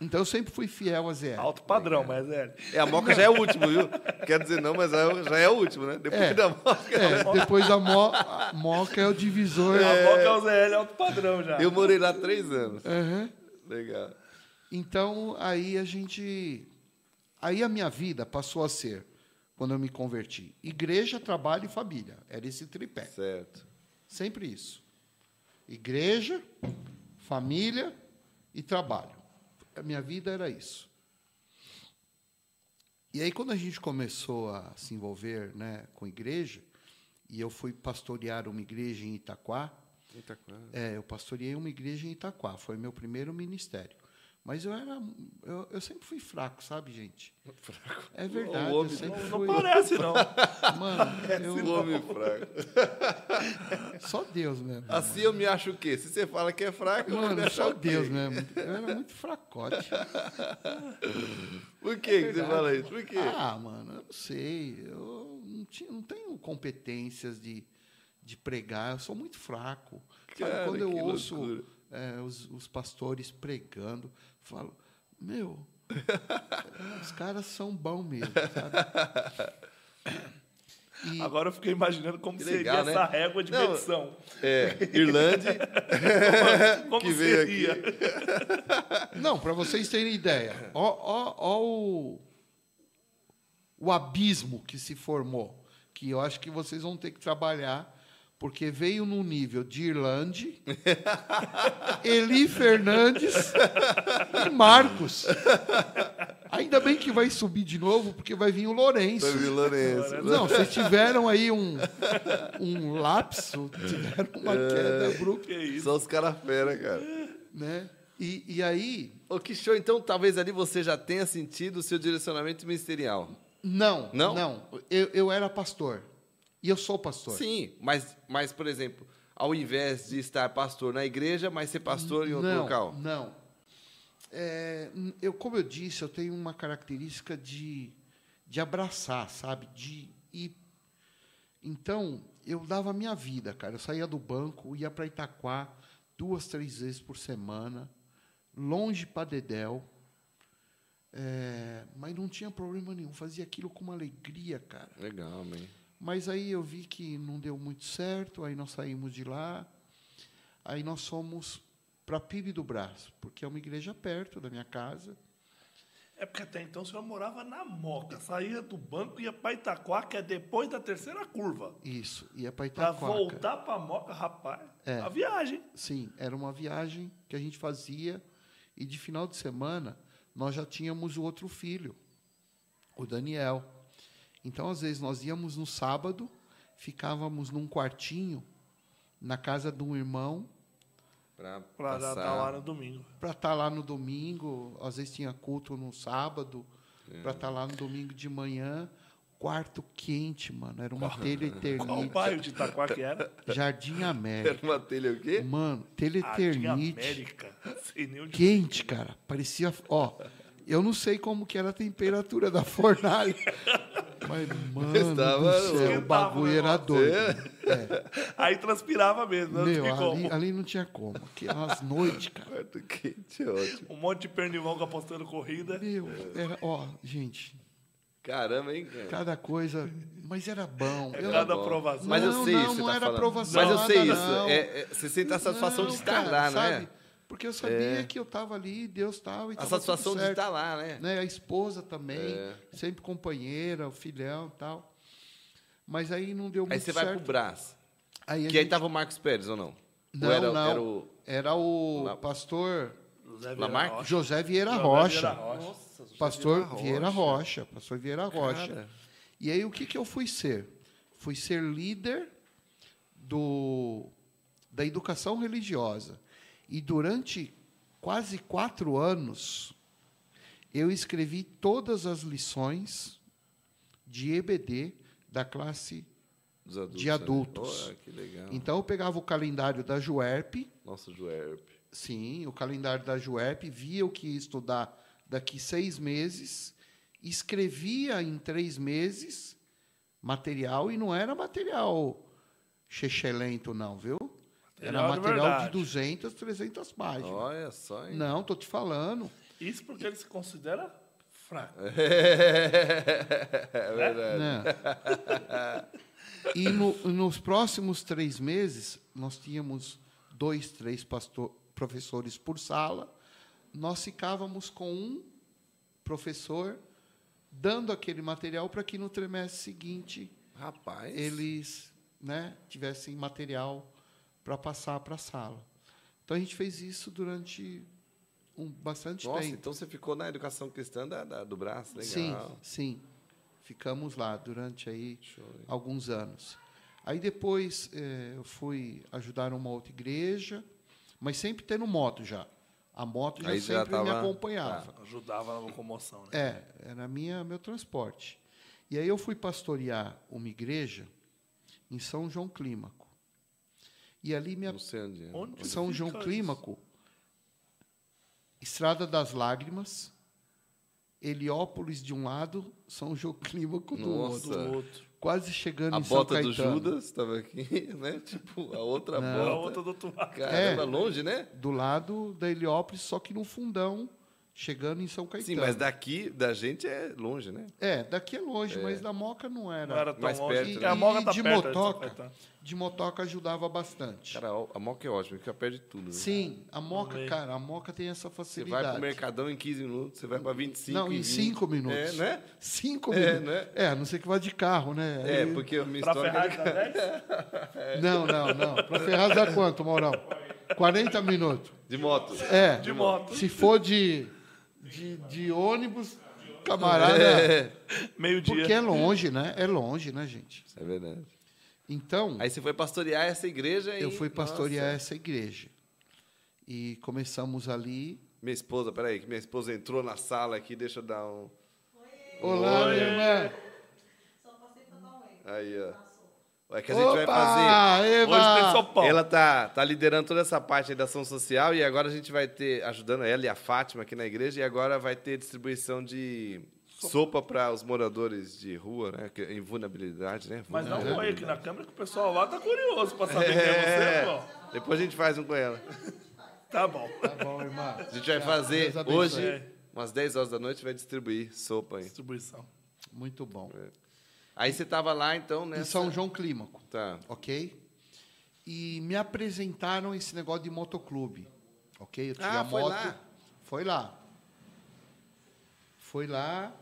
Então eu sempre fui fiel a ZL. Alto padrão, mas é. É, a Moca já é o último, viu? Quer dizer não, mas já é, é o último, né? Depois É. da Moca. É, depois da Mo- a Moca é o divisor. A Moca é o ZL, alto padrão já. Eu morei lá três anos. Aham. Legal. Então, aí a gente. Aí a minha vida passou a ser, quando eu me converti, igreja, trabalho e família. Era esse tripé. Certo. Sempre isso. Igreja, família e trabalho. A minha vida era isso. E aí, quando a gente começou a se envolver né, com igreja, e eu fui pastorear uma igreja em Itaquá, coisa. é, eu pastoreei uma igreja em Itaquá, foi meu primeiro ministério. Mas eu era, eu, eu sempre fui fraco, sabe, gente? Fraco. É verdade, homem eu Não fui. parece, não. [LAUGHS] Mano, O eu, homem fraco. [LAUGHS] só Deus mesmo. Assim eu me acho o quê? Se você fala que é fraco, eu vou me Mano, achar só? Deus mesmo. Eu era muito fracote. Por que, que você fala isso? Por quê? Ah, mano, eu não sei. Eu não, tinha, não tenho competências de, de pregar. Eu sou muito fraco. Sabe, Cara, quando eu ouço loucura. É, os, os pastores pregando, falo, meu, [LAUGHS] os caras são bons mesmo, sabe? [LAUGHS] E, Agora eu fiquei imaginando como Que seria legal, né? essa régua de Não, medição. É, Irlande, [LAUGHS] Como que veio seria? Não, para vocês terem ideia, ó, ó, ó o, o abismo que se formou, que eu acho que vocês vão ter que trabalhar, porque veio no nível de Irlande, [LAUGHS] Eli Fernandes e Marcos. Ainda bem que vai subir de novo, porque vai vir o Lourenço. Davi Lourenço. Não, vocês tiveram aí um, um lapso, tiveram uma queda abrupta, Que isso? São os caras fera, cara. né? E, e aí, Ô, que show. Então, talvez ali você já tenha sentido o seu direcionamento ministerial. Não, Não? não. Eu, eu era pastor. E eu sou pastor. Sim, mas, mas, por exemplo, ao invés de estar pastor na igreja, mas ser pastor em outro não, local. Não. É, eu, como eu disse, eu tenho uma característica de, de abraçar, sabe? De ir. Então, eu dava a minha vida, cara. Eu saía do banco, ia para Itaquá duas, três vezes por semana, longe para Dedéu. É, mas não tinha problema nenhum, fazia aquilo com uma alegria, cara. Legal, man. Mas aí eu vi que não deu muito certo, aí nós saímos de lá. Aí nós fomos para Pibe do Brás, porque é uma igreja perto da minha casa. É porque até então o senhor morava na Moca, saía do banco e ia para Itaquá, que é depois da terceira curva. Isso, ia para Para Itaquaca. voltar para Moca, rapaz, É. a viagem. Sim, era uma viagem que a gente fazia e de final de semana nós já tínhamos o outro filho, o Daniel. Então, às vezes, nós íamos no sábado, ficávamos num quartinho na casa de um irmão passar. estar lá no domingo. Para estar lá no domingo, às vezes tinha culto no sábado, É. para estar lá no domingo de manhã. Quarto quente, mano. Era uma telha Qual eternite. bairro de Itaquá que [LAUGHS] era? Jardim América. Era uma telha o quê? Mano, telha eternite. América. Sei nem onde Quente, cara. Parecia. Ó, eu não sei como que era a temperatura da fornalha. Mas, mano, Estava- do céu, o bagulho o era doido. Aí transpirava mesmo, não Meu, tinha ali, como. ali não tinha como. Aquelas noites, cara. Quarto quente, é ótimo. Um monte de pernilongo apostando corrida. Meu, era, ó, gente, Caramba, hein, cara? cada coisa. Mas era bom. Eu- Cada bom. aprovação. Mas eu Não, sei não, isso. não você tá era falando. aprovação, Mas eu sei nada, isso. não. É, é- você sente a satisfação de Não, estar cara, lá, não sabe? é? Porque eu sabia É. que eu estava ali, Deus estava. A satisfação de estar lá, né? né? A esposa também, É. sempre companheira, o filhão e tal. Mas aí não deu muito Aí você vai certo. pro Brás. Aí Que aí gente- tava o Marcos Pérez, ou não? Não, ou era, não. era o... Era o Lá- pastor José Lamarck? Rocha. José Vieira Rocha. Vieira Rocha. Nossa, José Pastor Vieira Rocha. Pastor Vieira Rocha. Cara. E aí o que, que eu fui ser? Fui ser líder do, da educação religiosa. E durante quase quatro anos, eu escrevi todas as lições de EBD da classe. Adultos, De né? adultos. Oh, que legal. Então eu pegava o calendário da JUERP, Nossa, Juerp. sim, o calendário da JUERP, via o que ia estudar daqui seis meses, escrevia em três meses material, e não era material chechelento, não, viu? Era Material de material de verdade. 200, 300 páginas. Olha só, hein? Não, tô te falando. Isso porque ele se considera fraco. [LAUGHS] É verdade. né? E no- nos próximos três meses, nós tínhamos dois, três pastor, professores por sala. Nós ficávamos com um professor dando aquele material para que no trimestre seguinte Rapaz. eles né, tivessem material para passar para a sala. Então a gente fez isso durante um bastante Nossa, tempo. então você ficou na educação cristã da, da- do braço, legal. Sim, sim. Ficamos lá durante aí alguns anos. Aí depois eh, eu fui ajudar uma outra igreja, mas sempre tendo moto já. A moto já Aí já sempre me tava- acompanhava. Ajudava na locomoção, né? É, era minha, meu transporte. E aí eu fui pastorear uma igreja em São João Clímaco. E ali me Não sei onde São João isso? Clímaco, Estrada das Lágrimas, Heliópolis de um lado, São João Clímaco do Nossa. outro. Quase chegando A em São bota do Caetano. Judas estava aqui, [LAUGHS] né? Tipo, a outra Não. A bota. outra do outro lado. Caramba, É. longe, né? Do lado da Heliópolis, só que no fundão, chegando em São Caetano. Sim, mas daqui, da gente, é longe, né? É, daqui é longe, mas da Moca não era. Não era tão Mais longe. perto, porque né? A Moca E tá de perto motoca? Caetano. De motoca ajudava bastante. Cara, a Moca é ótima, fica perto de tudo. Né? Sim, a Moca, cara, a Moca tem essa Você facilidade. vai pro Mercadão em 15 minutos, você vai para 25 Não, em 20. cinco minutos. É, né? Cinco É, minutos. né? É, a não ser que vá de carro, né? É, Aí- porque a minha Pra história... Ferrari da 10? [LAUGHS] Não, não, não. Pra Ferraz dá quanto, Maurão? 40 minutos. De moto. É. De moto. Se for de, de, de ônibus, camarada. É, Meio-dia. Porque é longe, né? É longe, né, gente? é verdade. Então, Aí você foi pastorear essa igreja e... eu fui pastorear Nossa. essa igreja. E começamos ali. Minha esposa, peraí, que minha esposa entrou na sala aqui, deixa eu dar um... Olá, minha irmã. Aí, ó. É que a gente vai fazer... Opa, Eva! Hoje tem São Paulo. Ela tá, tá liderando toda essa parte aí da ação social e agora a gente vai ter, ajudando ela e a Fátima aqui na igreja, e agora vai ter distribuição de sopa para os moradores de rua, né? que- Em vulnerabilidade, né? Mas dá um oi aqui na câmera que o pessoal lá tá curioso pra saber quem é É, você, pô. depois a gente faz um com ela. Tá bom. Tá bom, irmã. A gente vai fazer hoje, umas 10 horas da noite, vai distribuir sopa aí. Distribuição. Muito bom. Aí você tava lá, então, né? Em São João Clímaco. Tá. ok? E me apresentaram esse negócio de motoclube, ok? Eu tinha Ah, foi moto. lá? Foi lá. Foi lá.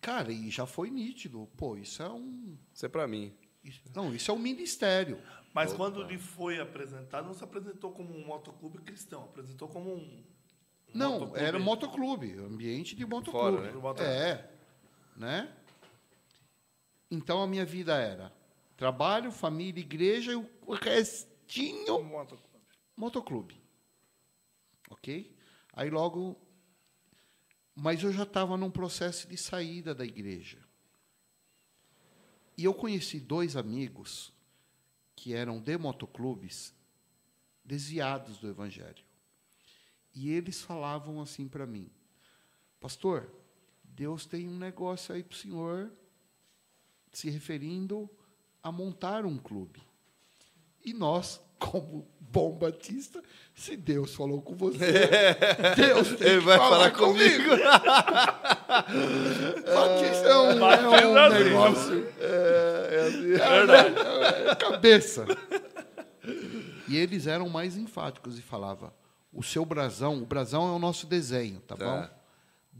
Cara, e já foi nítido. Pô, isso é um. Isso é pra mim. isso- não, isso é um ministério. Mas quando lhe foi apresentado, não se apresentou como um motoclube cristão, apresentou como um. Não, motoclube. era motoclube, ambiente de motoclube. Fora, né? É, né? Então a minha vida era trabalho, família, igreja e o restinho motoclube. motoclube. Ok? Aí logo. Mas eu já estava num processo de saída da igreja. E eu conheci dois amigos que eram de motoclubes desviados do evangelho. E eles falavam assim para mim: Pastor, Deus tem um negócio aí para o senhor, se referindo a montar um clube. E nós, como bom batista, se Deus falou com você, [LAUGHS] Deus tem Ele vai falar, falar comigo. comigo. [LAUGHS] Batista é um, é Batista um negócio. É, é assim. É, é cabeça. E eles eram mais enfáticos e falava: o seu brasão, o brasão é o nosso desenho, tá, Tá. bom?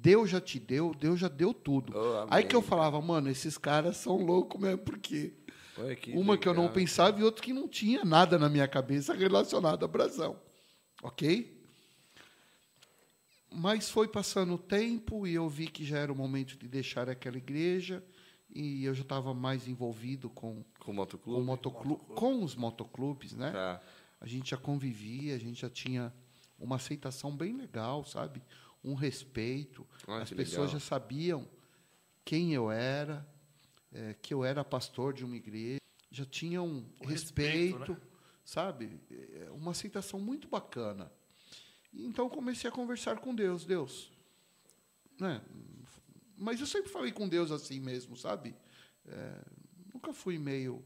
Deus já te deu, Deus já deu tudo. Oh. Aí que eu falava, mano, esses caras são loucos mesmo, porque Olha que uma que eu não legal. pensava e outra que não tinha nada na minha cabeça relacionado a brasão. Ok? Mas foi passando o tempo e eu vi que já era o momento de deixar aquela igreja e eu já estava mais envolvido com, Com o com, o motoclube? motoclu- com os motoclubes, né? Tá. A gente já convivia, a gente já tinha uma aceitação bem legal, sabe? Um respeito. Ah, As pessoas legal. já sabiam quem eu era, eh, que eu era pastor de uma igreja, já tinham O respeito, respeito, né? sabe? Eh, Uma aceitação muito bacana. Então comecei a conversar com Deus, Deus, né? Mas eu sempre falei com Deus assim mesmo, sabe? Eh, nunca fui meio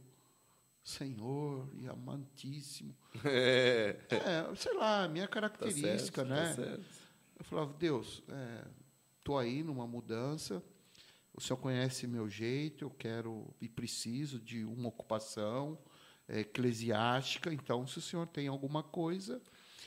Senhor e amantíssimo. [LAUGHS] É. É, sei lá, minha Tá característica, certo, né? Tá certo. Eu falava, Deus, estou aí numa mudança, o Senhor conhece meu jeito, eu quero e preciso de uma ocupação é, eclesiástica, então se o Senhor tem alguma coisa,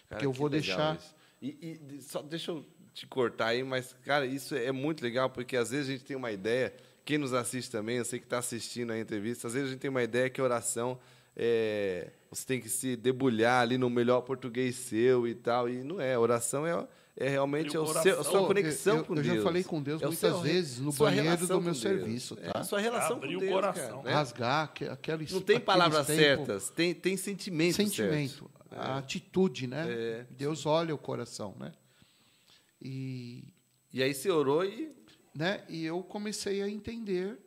Cara, que eu que vou deixar. E, e só deixa eu te cortar aí, mas, cara, isso é muito legal, porque às vezes a gente tem uma ideia, quem nos assiste também, eu sei que está assistindo a entrevista, às vezes a gente tem uma ideia que oração é, você tem que se debulhar ali no melhor português seu e tal, e não é. Oração é, é realmente é o seu, a sua Oh, conexão eu- com eu já Deus. falei com Deus É o muitas seu- vezes no banheiro do meu com Deus. serviço, É tá? a sua relação Abrir com o Deus, coração. cara, né? Rasgar aque- aquela Não tem palavras aqueles tempos- certas, tem, tem sentimento sentimento, certo. a atitude, né? É. Deus olha o coração, né? E E aí você orou e né? E eu comecei a entender.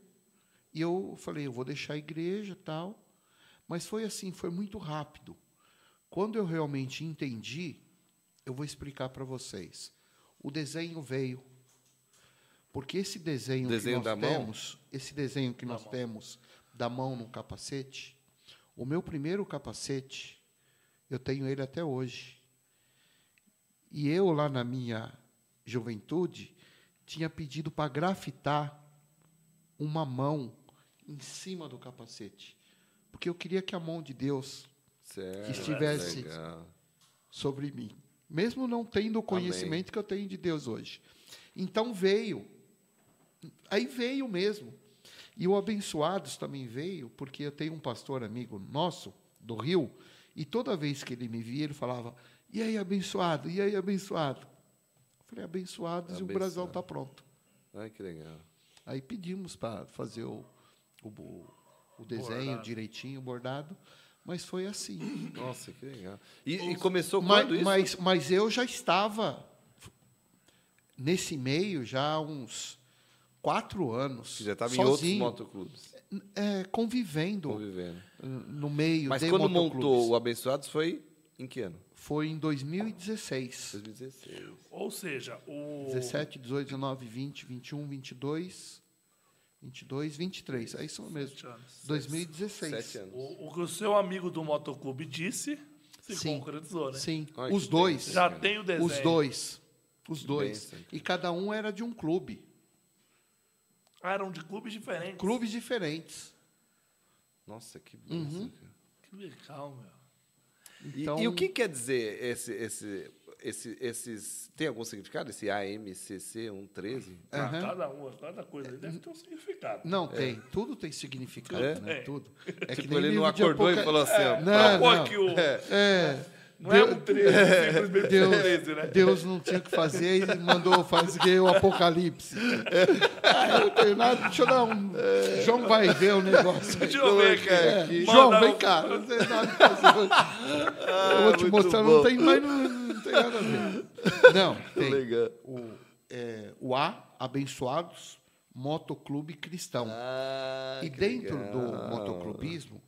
E eu falei, eu vou deixar a igreja, tal. Mas foi assim, foi muito rápido. Quando eu realmente entendi, eu vou explicar para vocês. O desenho veio. Porque esse desenho, Desenho que da nós mão? temos, esse desenho que nós temos da mão no capacete, o meu primeiro capacete, eu tenho ele até hoje. E eu, lá na minha juventude, tinha pedido para grafitar uma mão em cima do capacete. Porque eu queria que a mão de Deus certo, estivesse- legal. sobre mim, mesmo não tendo o conhecimento que eu tenho de Deus hoje. Então veio, aí veio mesmo. E o Abençoados também veio, porque eu tenho um pastor amigo nosso, do Rio, e toda vez que ele me via, ele falava: E aí, abençoado? E aí, abençoado? Eu falei: Abençoados, e o brasão Abençoado. está pronto. Ai, que legal. Aí pedimos para fazer o, o, o desenho Bordado. direitinho, bordado, mas foi assim. Nossa, que legal. E, e começou Mas, quando isso? mas, mas eu já estava nesse meio já há uns quatro anos. Você já estava em outros motoclubes, é, convivendo convivendo. no meio Mas de quando motoclubes. montou o Abençoados foi em que ano? Foi em 2016. 2016. Ou seja, o. 17, 18, 19, 20, 21, 22, 22, 23. É isso mesmo. Sete anos. 2016. Sete anos. O, o que o seu amigo do motoclube disse se Sim. concretizou, né? Sim, Ai, os dois. Já tem o desenho. Os dois. Os dois. E cada um era de um clube. Ah, eram de clubes diferentes. Clubes diferentes. Nossa, que Uhum. bênção, cara. Que legal, meu. E- Então- E, o que quer dizer esse, esse, esse, esses... Tem algum significado? Esse AMCC 113? Ah, Aham. Cada uma, cada coisa aí deve ter um significado. Não, tem. Tudo tem significado, É? né? É. Tudo. É [LAUGHS] tipo, nem ele não acordou e falou assim, ó, Não, Pô, não. que o- É, [LAUGHS] Não é um 13, [LAUGHS] simplesmente Deus, 13, né? Deus não tinha o que fazer e mandou fazer o apocalipse. Ah, eu não tenho nada, deixa eu dar um. João vai ver o negócio. Deixa eu ver, cara. É, aqui. João, Manda vem um- cá. Não tem nada que fazer hoje. eu vou te mostrar, bom. não tem, mas não, não tem nada a ver. Não, [LAUGHS] tem. Legal. O, é, o A, abençoados, motoclube cristão. Ah, e dentro legal. do motoclubismo,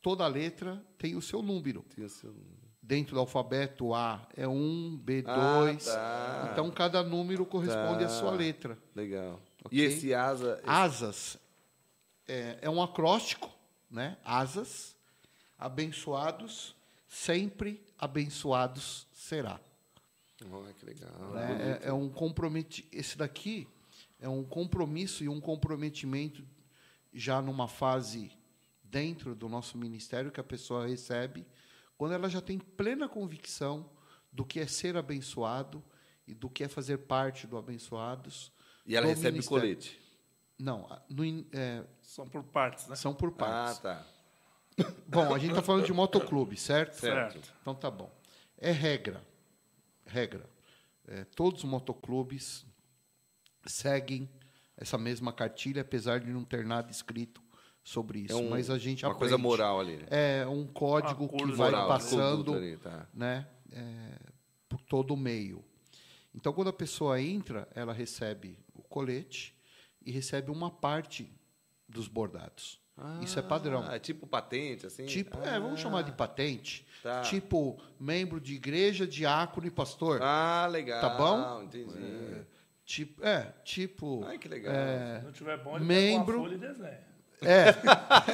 toda letra tem o seu número. Tem o seu- Dentro do alfabeto, A é 1, B2. Ah, tá. Então, cada número corresponde à Tá. sua letra. Legal. Ok. E esse asa. Asas é, é um acróstico, né? Asas, abençoados, sempre abençoados será. Olha que legal. né? É, é um comprometi Esse daqui é um compromisso e um comprometimento já numa fase dentro do nosso ministério que a pessoa recebe quando ela já tem plena convicção do que é ser abençoado e do que é fazer parte do abençoados. E ela recebe ministério. colete. Não, no é, São por partes, né? são por Ah, partes. tá. [COUGHS] Bom, a gente está falando de motoclube, certo? Certo. Então tá bom. É regra. Regra. É, todos os motoclubes seguem essa mesma cartilha, apesar de não ter nada escrito sobre isso. É um- Mas a gente Uma aprende. coisa moral ali. né? É um código Acordo que vai Moral, passando conduta ali, tá. né, é, por todo o meio. Então, quando a pessoa entra, ela recebe o colete e recebe uma parte dos bordados. Isso é padrão. Ah, é tipo patente, assim? Tipo, ah, é, vamos chamar de patente. Tá. Tipo, membro de igreja, diácono e pastor. Ah, legal. Tá bom? Entendi. Tipo, é, tipo. Ai, que legal. Se não tiver bom, ele Membro- pega uma folha e desenha. É.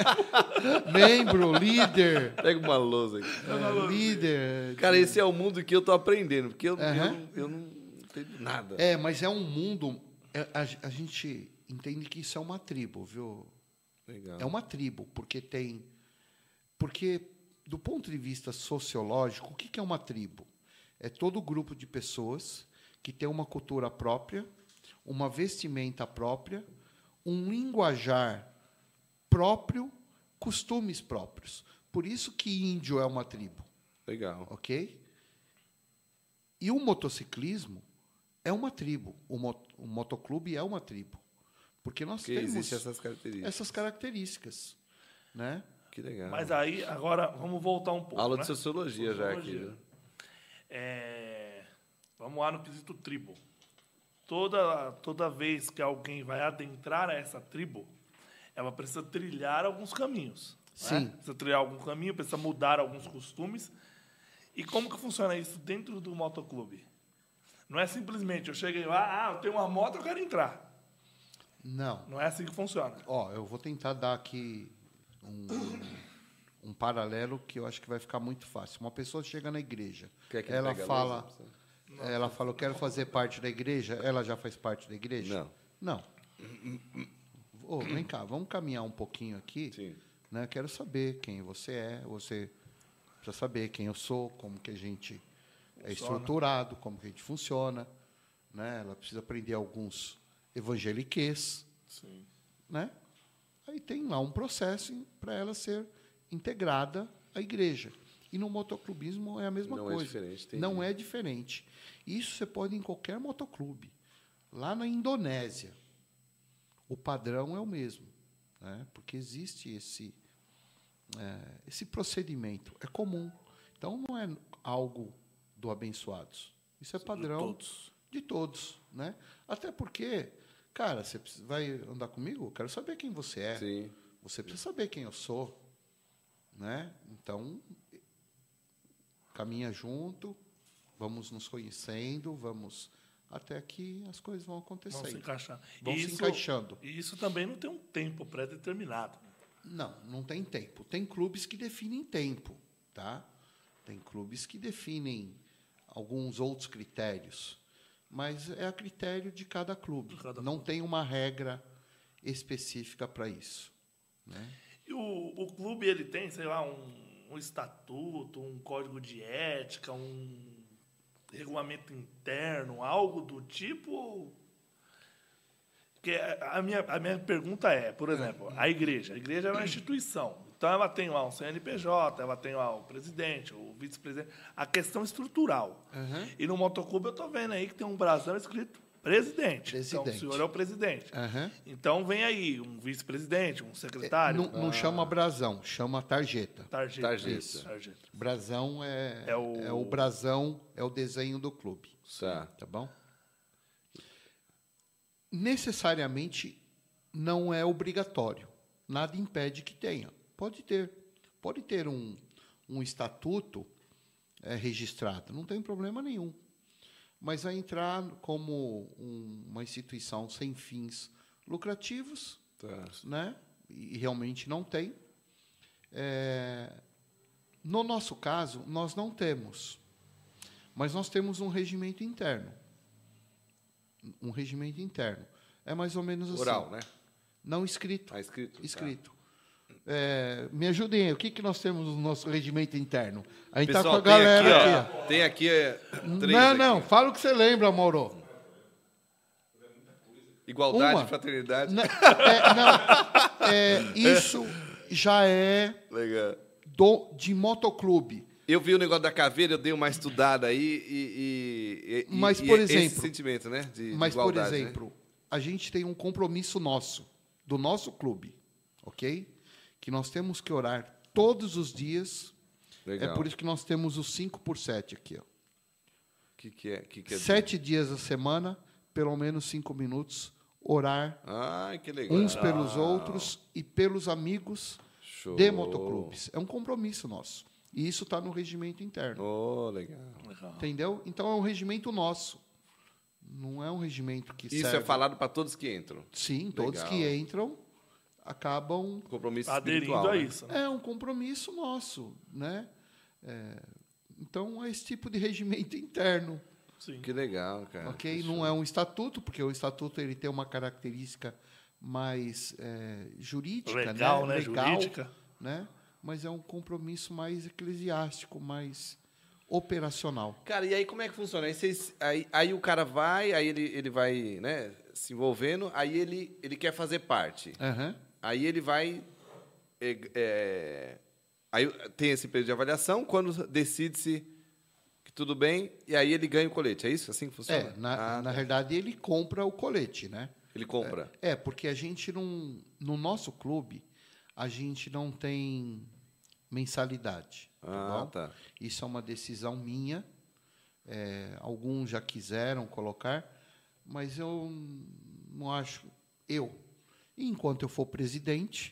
[LAUGHS] membro, líder. Pega uma lousa aqui. é, líder. Cara, esse é o mundo que eu tô aprendendo, porque eu, eu, Aham. não- eu não entendo nada. É, mas é um mundo. é, a, a gente entende que isso é uma tribo, viu? Legal. É uma tribo, porque tem. Porque, do ponto de vista sociológico, o que que é uma tribo? É todo grupo de pessoas que tem uma cultura própria, uma vestimenta própria, um linguajar próprio, costumes próprios. Por isso que índio é uma tribo, Legal. ok? E o motociclismo é uma tribo. O, mo- o motoclube é uma tribo. Porque nós Porque temos essas características. essas características, né? Que legal. Mas aí, agora, vamos voltar um pouco. Aula né? de sociologia já aqui. Sociologia. viu? É, vamos lá no quesito tribo. Toda, toda vez que alguém vai adentrar a essa tribo, ela precisa trilhar alguns caminhos. né? Sim. Precisa trilhar algum caminho, precisa mudar alguns costumes. E como que funciona isso dentro do motoclube? Não é simplesmente eu cheguei lá, ah, eu tenho uma moto, eu quero entrar. Não. Não é assim que funciona. Ó, eu vou tentar dar aqui um, um paralelo que eu acho que vai ficar muito fácil. Uma pessoa chega na igreja, Quer que ela fala, lousa? ela fala, eu quero fazer parte da igreja. Ela já faz parte da igreja? Não. Não. Ô, vem cá, vamos caminhar um pouquinho aqui. Sim. Né? Quero saber quem você é. Você precisa saber quem eu sou, como que a gente é estruturado, como que a gente funciona. Né? Ela precisa aprender alguns evangeliquez. Sim. né? Aí tem lá um processo para ela ser integrada à igreja. E no motoclubismo é a mesma Não é coisa. diferente, entendi. Não é diferente. Isso você pode em qualquer motoclube. Lá na Indonésia, o padrão é o mesmo, né? Porque existe esse é, esse procedimento é comum. Então não é algo do abençoados. Isso é padrão todos. de todos, né? Até porque, cara, você vai andar comigo? Eu quero saber quem você é. Sim. Você precisa saber quem eu sou, né? Então, caminha junto, vamos nos conhecendo, vamos até que as coisas vão Vão se acontecendo. encaixar. Vão E se isso- encaixando. E isso também não tem um tempo pré-determinado. Não, não tem tempo. Tem clubes que definem tempo, tá? Tem clubes que definem alguns outros critérios, mas é a critério de cada clube. De cada não tem uma regra específica para isso, né? E o, o clube, ele tem, sei lá, um, um estatuto, um código de ética, um regulamento interno, algo do tipo? Porque a minha, a minha pergunta é, por exemplo, a igreja. A igreja é uma instituição. Então ela tem lá um CNPJ, ela tem lá o presidente, o vice-presidente. A questão estrutural. E no motoclube eu estou vendo aí que tem um brasão escrito presidente. Então o Presidente. senhor é o presidente. Aham. Então vem aí um vice-presidente, um É, secretário. não, não chama brasão, chama tarjeta. Tarjeta. Tarjeta. Isso, tarjeta. Brasão é, É o- é o brasão, é o desenho do clube. Tá. Tá bom? Necessariamente não é obrigatório. Nada impede que tenha. Pode ter. Pode ter um, um estatuto é, registrado. Não tem problema nenhum. Mas vai entrar como um- uma instituição sem fins lucrativos, Tá. né? E realmente não tem. É, no nosso caso, nós não temos, mas nós temos um regimento interno. Um regimento interno. É mais ou menos assim. Oral, né? Não escrito. Tá escrito. Escrito. É, me ajudem aí. O que, que nós temos no nosso regimento interno? A gente está Pessoal, com a galera aqui, aqui. ó, Tem aqui é, três Não, aqui. não. Fala o que você lembra, Mauro. Igualdade, Uma. fraternidade. Não, é, não, é, isso já é [LAUGHS] Legal. do, de motoclube. Eu vi o negócio da caveira, eu dei uma estudada aí e. e- e- Mas, e por esse exemplo- sentimento, né? De, de Mas, por igualdade, né? exemplo, a gente tem um compromisso nosso, do nosso clube, ok? Que nós temos que orar todos os dias. Legal. É por isso que nós temos os 5 por 7 aqui. Ó. O que, que é? Que que é Sete dias a semana, pelo menos cinco minutos, orar Ai, que legal. uns pelos outros e pelos amigos Show. de motoclubes. É um compromisso nosso. E isso está no regimento interno. Oh, legal. Legal. Entendeu? Então é um regimento nosso. Não é um regimento que Isso serve. é falado para todos que entram. Sim, todos Legal. que entram acabam. Compromisso Aderindo a né? isso. Né? É um compromisso nosso, né? É, então é esse tipo de regimento interno, Sim. Que legal, cara. ok? Não é um estatuto, porque o estatuto ele tem uma característica mais é, jurídica, Legal, né? né? Jurídica. né? Mas é um compromisso mais eclesiástico, mais operacional. Cara, e aí como é que funciona? Aí, vocês- aí- aí o cara vai, aí ele, ele vai né, se envolvendo, aí ele, ele quer fazer parte. Aham. Aí ele vai. é, é, aí tem esse período de avaliação, quando decide-se que tudo bem, e aí ele ganha o colete. É isso? Assim que funciona? É, na, Ah, na tá. verdade ele compra o colete, né? Ele compra. É, porque a gente não. No nosso clube, a gente não tem mensalidade. Tá Ah, bom? tá. Isso é uma decisão minha. É, alguns já quiseram colocar, mas eu não acho. Eu, enquanto eu for presidente,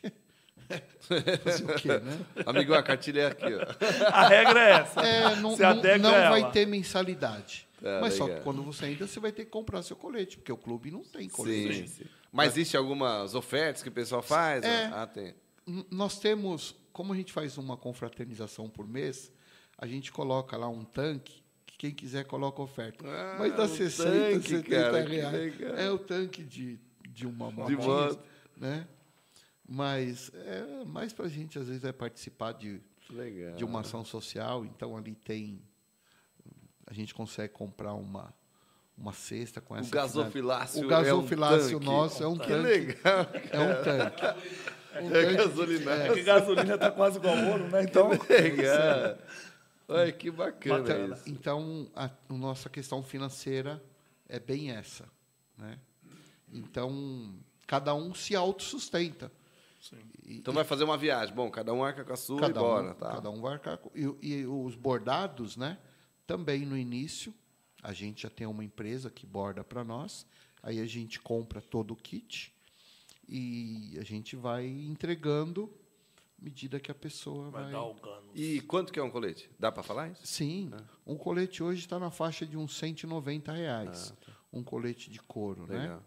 [LAUGHS] fazer o quê, né? Amigo, a cartilha é aqui, ó. A regra é essa. É, não, Você não- não ela. vai ter mensalidade. Tá, mas só legal. que quando você entra, você vai ter que comprar seu colete, porque o clube não tem colete. Sim, sim. Mas existe algumas ofertas que o pessoal faz? É. Ah, tem. Nós temos, como a gente faz uma confraternização por mês, a gente coloca lá um tanque, que quem quiser coloca oferta. Ah, Mas dá um 60, tanque, 70 cara, reais. É o tanque de, de uma moto. Né? Mas é mais para a gente, às vezes, é participar de, Legal. de uma ação social, então ali tem. A gente consegue comprar uma, uma cesta com O essa. gasofilácio. O gasofilácio é um nosso é um Que tanque. legal. É um tanque. Um É tanque- gasolina. Porque gasolina está quase igual ao ouro, né? Então, Legal. Olha que bacana, Bacana. isso. Então, a, a nossa questão financeira é bem essa. Né? Então, cada um se autossustenta. E- Então vai fazer uma viagem. Bom, cada um arca com a sua cada e bora. um, tá? cada um vai arcar com- e, e os bordados, né? Também no início, a gente já tem uma empresa que borda para nós. Aí a gente compra todo o kit e a gente vai entregando à medida que a pessoa vai vai. galgando. E quanto que é um colete? Dá para falar isso? Sim, um colete hoje está na faixa de uns 190 reais. Um colete de couro, né?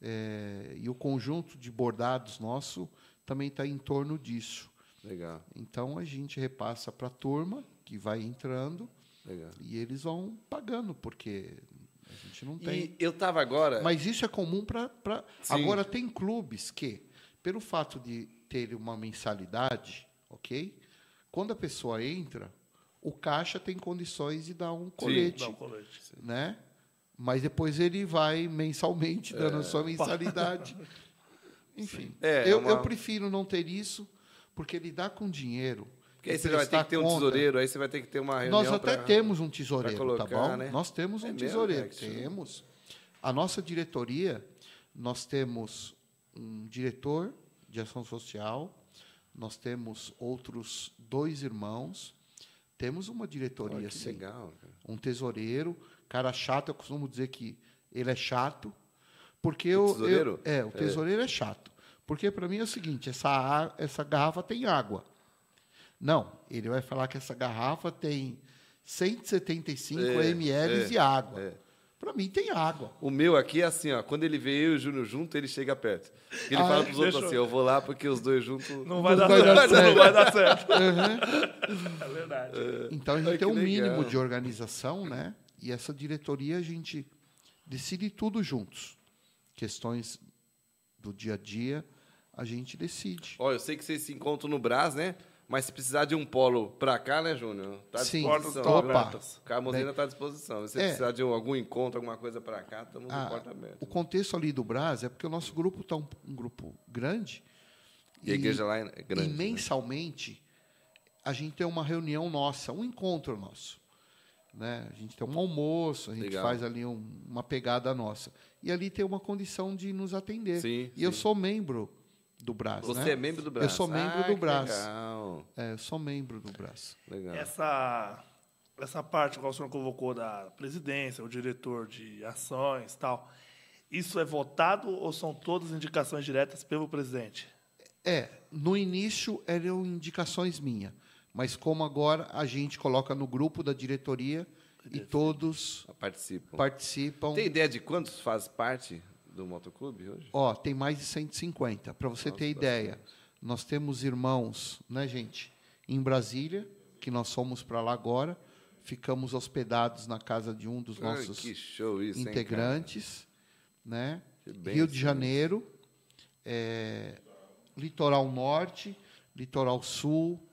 É, e o conjunto de bordados nosso também está em torno disso. Legal. Então a gente repassa para a turma que vai entrando Legal. e eles vão pagando, porque a gente não tem. E eu tava agora. Mas isso é comum para. Sim. Agora, tem clubes que, pelo fato de ter uma mensalidade, ok? Quando a pessoa entra, o caixa tem condições de dar um colete, Dá um colete. né? Mas depois ele vai mensalmente dando a sua mensalidade. [LAUGHS] Enfim, É, é eu, uma- eu prefiro não ter isso, Porque lidar com dinheiro. Porque aí você vai ter que ter um conta- tesoureiro, aí você vai ter que ter uma reunião. Nós até pra- temos um tesoureiro, colocar, tá bom? né? Nós temos um É mesmo, tesoureiro, show. temos. A nossa diretoria, nós temos um diretor de ação social, nós temos outros dois irmãos, temos uma diretoria, que sim. legal. Um tesoureiro, cara chato, eu costumo dizer que ele é chato, porque O eu, tesoureiro? eu- é, o tesoureiro é. chato. Porque para mim é o seguinte, essa a- essa garrafa tem água. Não, ele vai falar que essa garrafa tem 175 É, ml é, de água. é. Para mim tem água. O meu aqui é assim, ó. Quando ele vê eu e o Júnior junto, ele chega perto. Ele Ah, fala pros outros deixa eu- assim, eu vou lá porque os dois juntos. [LAUGHS] Não vai, [LAUGHS] Não dar, vai dar certo. Não vai dar certo. Uhum. [LAUGHS] É verdade. Então a gente Ai, tem um mínimo legal. de organização, né? E essa diretoria a gente decide tudo juntos. Questões do dia a dia a gente decide. Ó, eu sei que vocês se encontram no Brás, né? Mas se precisar de um polo pra cá, né, Júnior? Tá à Sim. disposição. Portas né? abertas. Carmozina tá à disposição. Se você É. precisar de um- algum encontro, alguma coisa pra cá, estamos Ah, porta aberta. o contexto ali do Brás é porque o nosso grupo está um, um grupo grande. E a igreja lá é grande. E né? mensalmente a gente tem uma reunião nossa, um encontro nosso. Né? A gente tem um almoço, a gente Legal. faz ali um- uma pegada nossa. E ali tem uma condição de nos atender. Sim, e eu sim. sou membro do Brás. Você né? é membro do Brás? Eu sou membro Ah, do Brás. Legal, É, eu sou membro do Brás. legal. Essa, essa parte que o senhor convocou da presidência, o diretor de ações e tal, isso é votado ou são todas indicações diretas pelo presidente? É, no início eram indicações minhas, mas como agora a gente coloca no grupo da diretoria e todos Participam. participam. Tem ideia de quantos faz parte do motoclube hoje? Ó, tem mais de 150. Para você ter ideia, nós temos irmãos, né, gente, em Brasília, que nós fomos para lá agora, ficamos hospedados na casa de um dos Ai, nossos show isso, hein, integrantes, né? Que bênção, Rio de hein? Janeiro, é, Litoral Norte, Litoral Sul,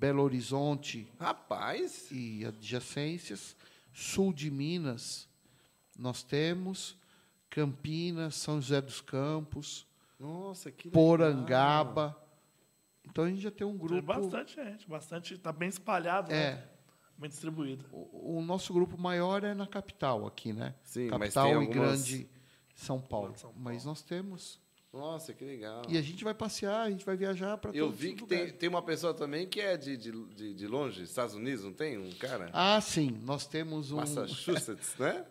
Belo Horizonte Rapaz, e adjacências, Sul de Minas, nós temos Campinas, São José dos Campos, nossa, que legal. Porangaba. Então a gente já tem um Tem grupo. bastante gente, bastante, está bem espalhado, É. né? bem distribuído. O, o nosso grupo maior é na capital aqui, né? Sim, mas capital tem e algumas- grande São Paulo. São Paulo. Mas nós temos. Nossa, que legal. E a gente vai passear, a gente vai viajar para Eu vi que tem, tem uma pessoa também que é de, de, de, de longe, Estados Unidos, não tem? Um cara? Ah, sim, nós temos um. Massachusetts, [LAUGHS] né?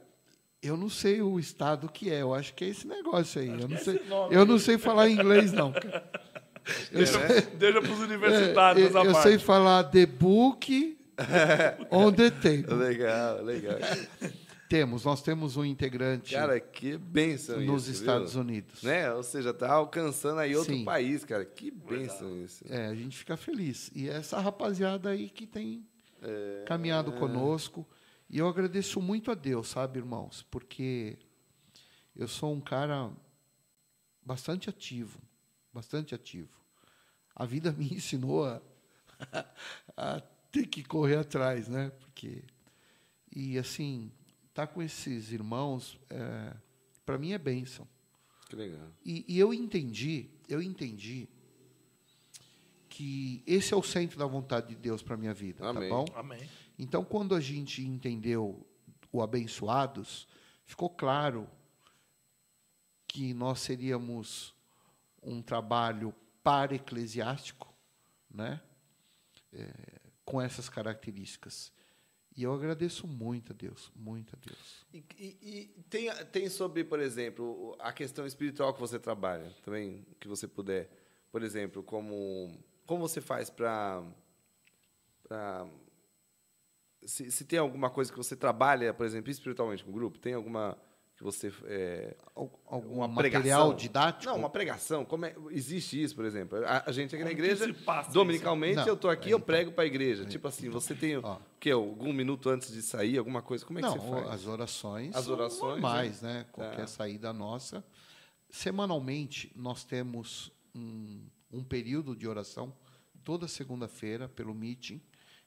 Eu não sei o estado que é, eu acho que é esse negócio aí. Eu não é sei, eu aí. não sei falar inglês, não. cara. [LAUGHS] Deixa, [LAUGHS] deixa para os É, universitários eu essa eu parte. sei falar the book on the table. Legal, legal. Temos, nós temos um integrante Cara, que benção nos isso, Estados viu? Unidos. Né? Ou seja, tá alcançando aí outro Sim. país, cara. Que benção isso. É, a gente fica feliz. E essa rapaziada aí que tem É. caminhado conosco. E eu agradeço muito a Deus, sabe, irmãos? Porque eu sou um cara bastante ativo, bastante ativo. A vida me [LAUGHS] ensinou a, a ter que correr atrás, né? Porque e assim, tá com esses irmãos, é, para mim é bênção. Que legal. E, e eu entendi, eu entendi que esse é o centro da vontade de Deus para minha vida, Amém. tá bom? Amém. Então, quando a gente entendeu o abençoados, ficou claro que nós seríamos um trabalho para-eclesiástico, né? É, com essas características. E eu agradeço muito a Deus, muito a Deus. E, e- e tem, tem sobre, por exemplo, a questão espiritual que você trabalha, também, que você puder. Por exemplo, como, como você faz para. Se, se tem alguma coisa que você trabalha, por exemplo, espiritualmente com o grupo, tem alguma que você. É, Al- Algum material pregação? didático? Não, uma pregação. Como é, existe isso, por exemplo. A, a gente aqui na Como que igreja, dominicalmente, eu estou aqui, é, eu prego para a igreja. Tipo assim, você tem o Ó. quê? algum minuto antes de sair, alguma coisa? Como é que Não, você faz? as orações. As orações, normais, né? Qualquer Tá. saída nossa. Semanalmente, nós temos um, um período de oração toda segunda-feira pelo meeting.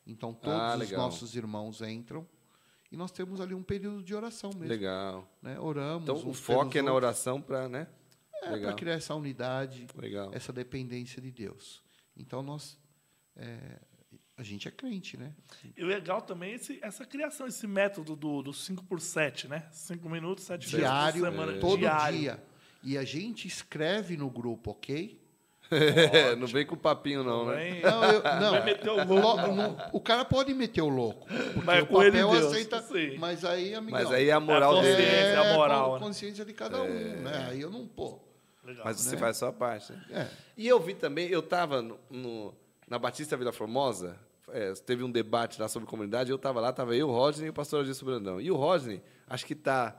Então, todos Ah, os nossos irmãos entram. E nós temos ali um período de oração mesmo. Legal. Né? Oramos. Então, o foco é na oração para, né? É, para criar essa unidade, Legal. essa dependência de Deus. Então, nós, é, a gente é crente, né? E o legal também é esse, essa criação, esse método do, do 5 por 7, né? 5 minutos, 7 Diário, vezes por semana. todo diário. dia. E a gente escreve no grupo, ok? É, não vem com papinho, não, né? Também. Não, eu- não. Vai meter o Lo- louco. não, o cara pode meter o louco. Mas o com ele papel aceita. sim. Mas aí, amigão. Mas aí é a moral É a dele. consciência, a moral, né? consciência de cada um, né? Aí eu não, pô. Legal. Mas você né? faz a sua parte. né? É. E eu vi também, eu estava no, no- na Batista Vila Formosa, é, teve um debate lá sobre comunidade, eu estava lá, estava eu, o Rodney e o pastor Adilson Brandão. E o Rodney, acho que está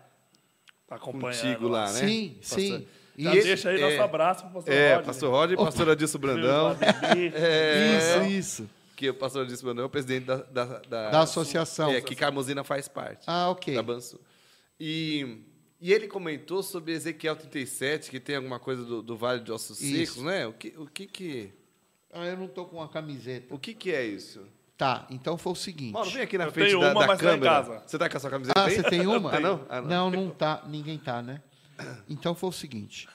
Tá acompanhando. contigo lá, né? Sim, pastor? sim. Já E esse- deixa aí é, nosso abraço pro pastor É, Rodney. pastor Rodney e pastor Adilson Brandão. [LAUGHS] É. Isso, isso. Que o pastor Adilson Brandão é o presidente da, da, da, Da associação. É, que Carmozina faz parte. Ah, ok. Da Bansu. E, e ele comentou sobre Ezequiel 37, que tem alguma coisa do, do Vale de Ossos Isso. Secos, né? O que, o que que... Ah, eu não tô com a camiseta. O que, que é isso? Tá, então foi o seguinte. Mauro, vem aqui na Eu frente tenho da, uma, da mas tá em câmera. casa. Você tá com a sua camiseta Ah, aí? você tem [LAUGHS] uma? Ah, não? Ah, não. não, não tá. Ninguém tá, né? Então foi o seguinte.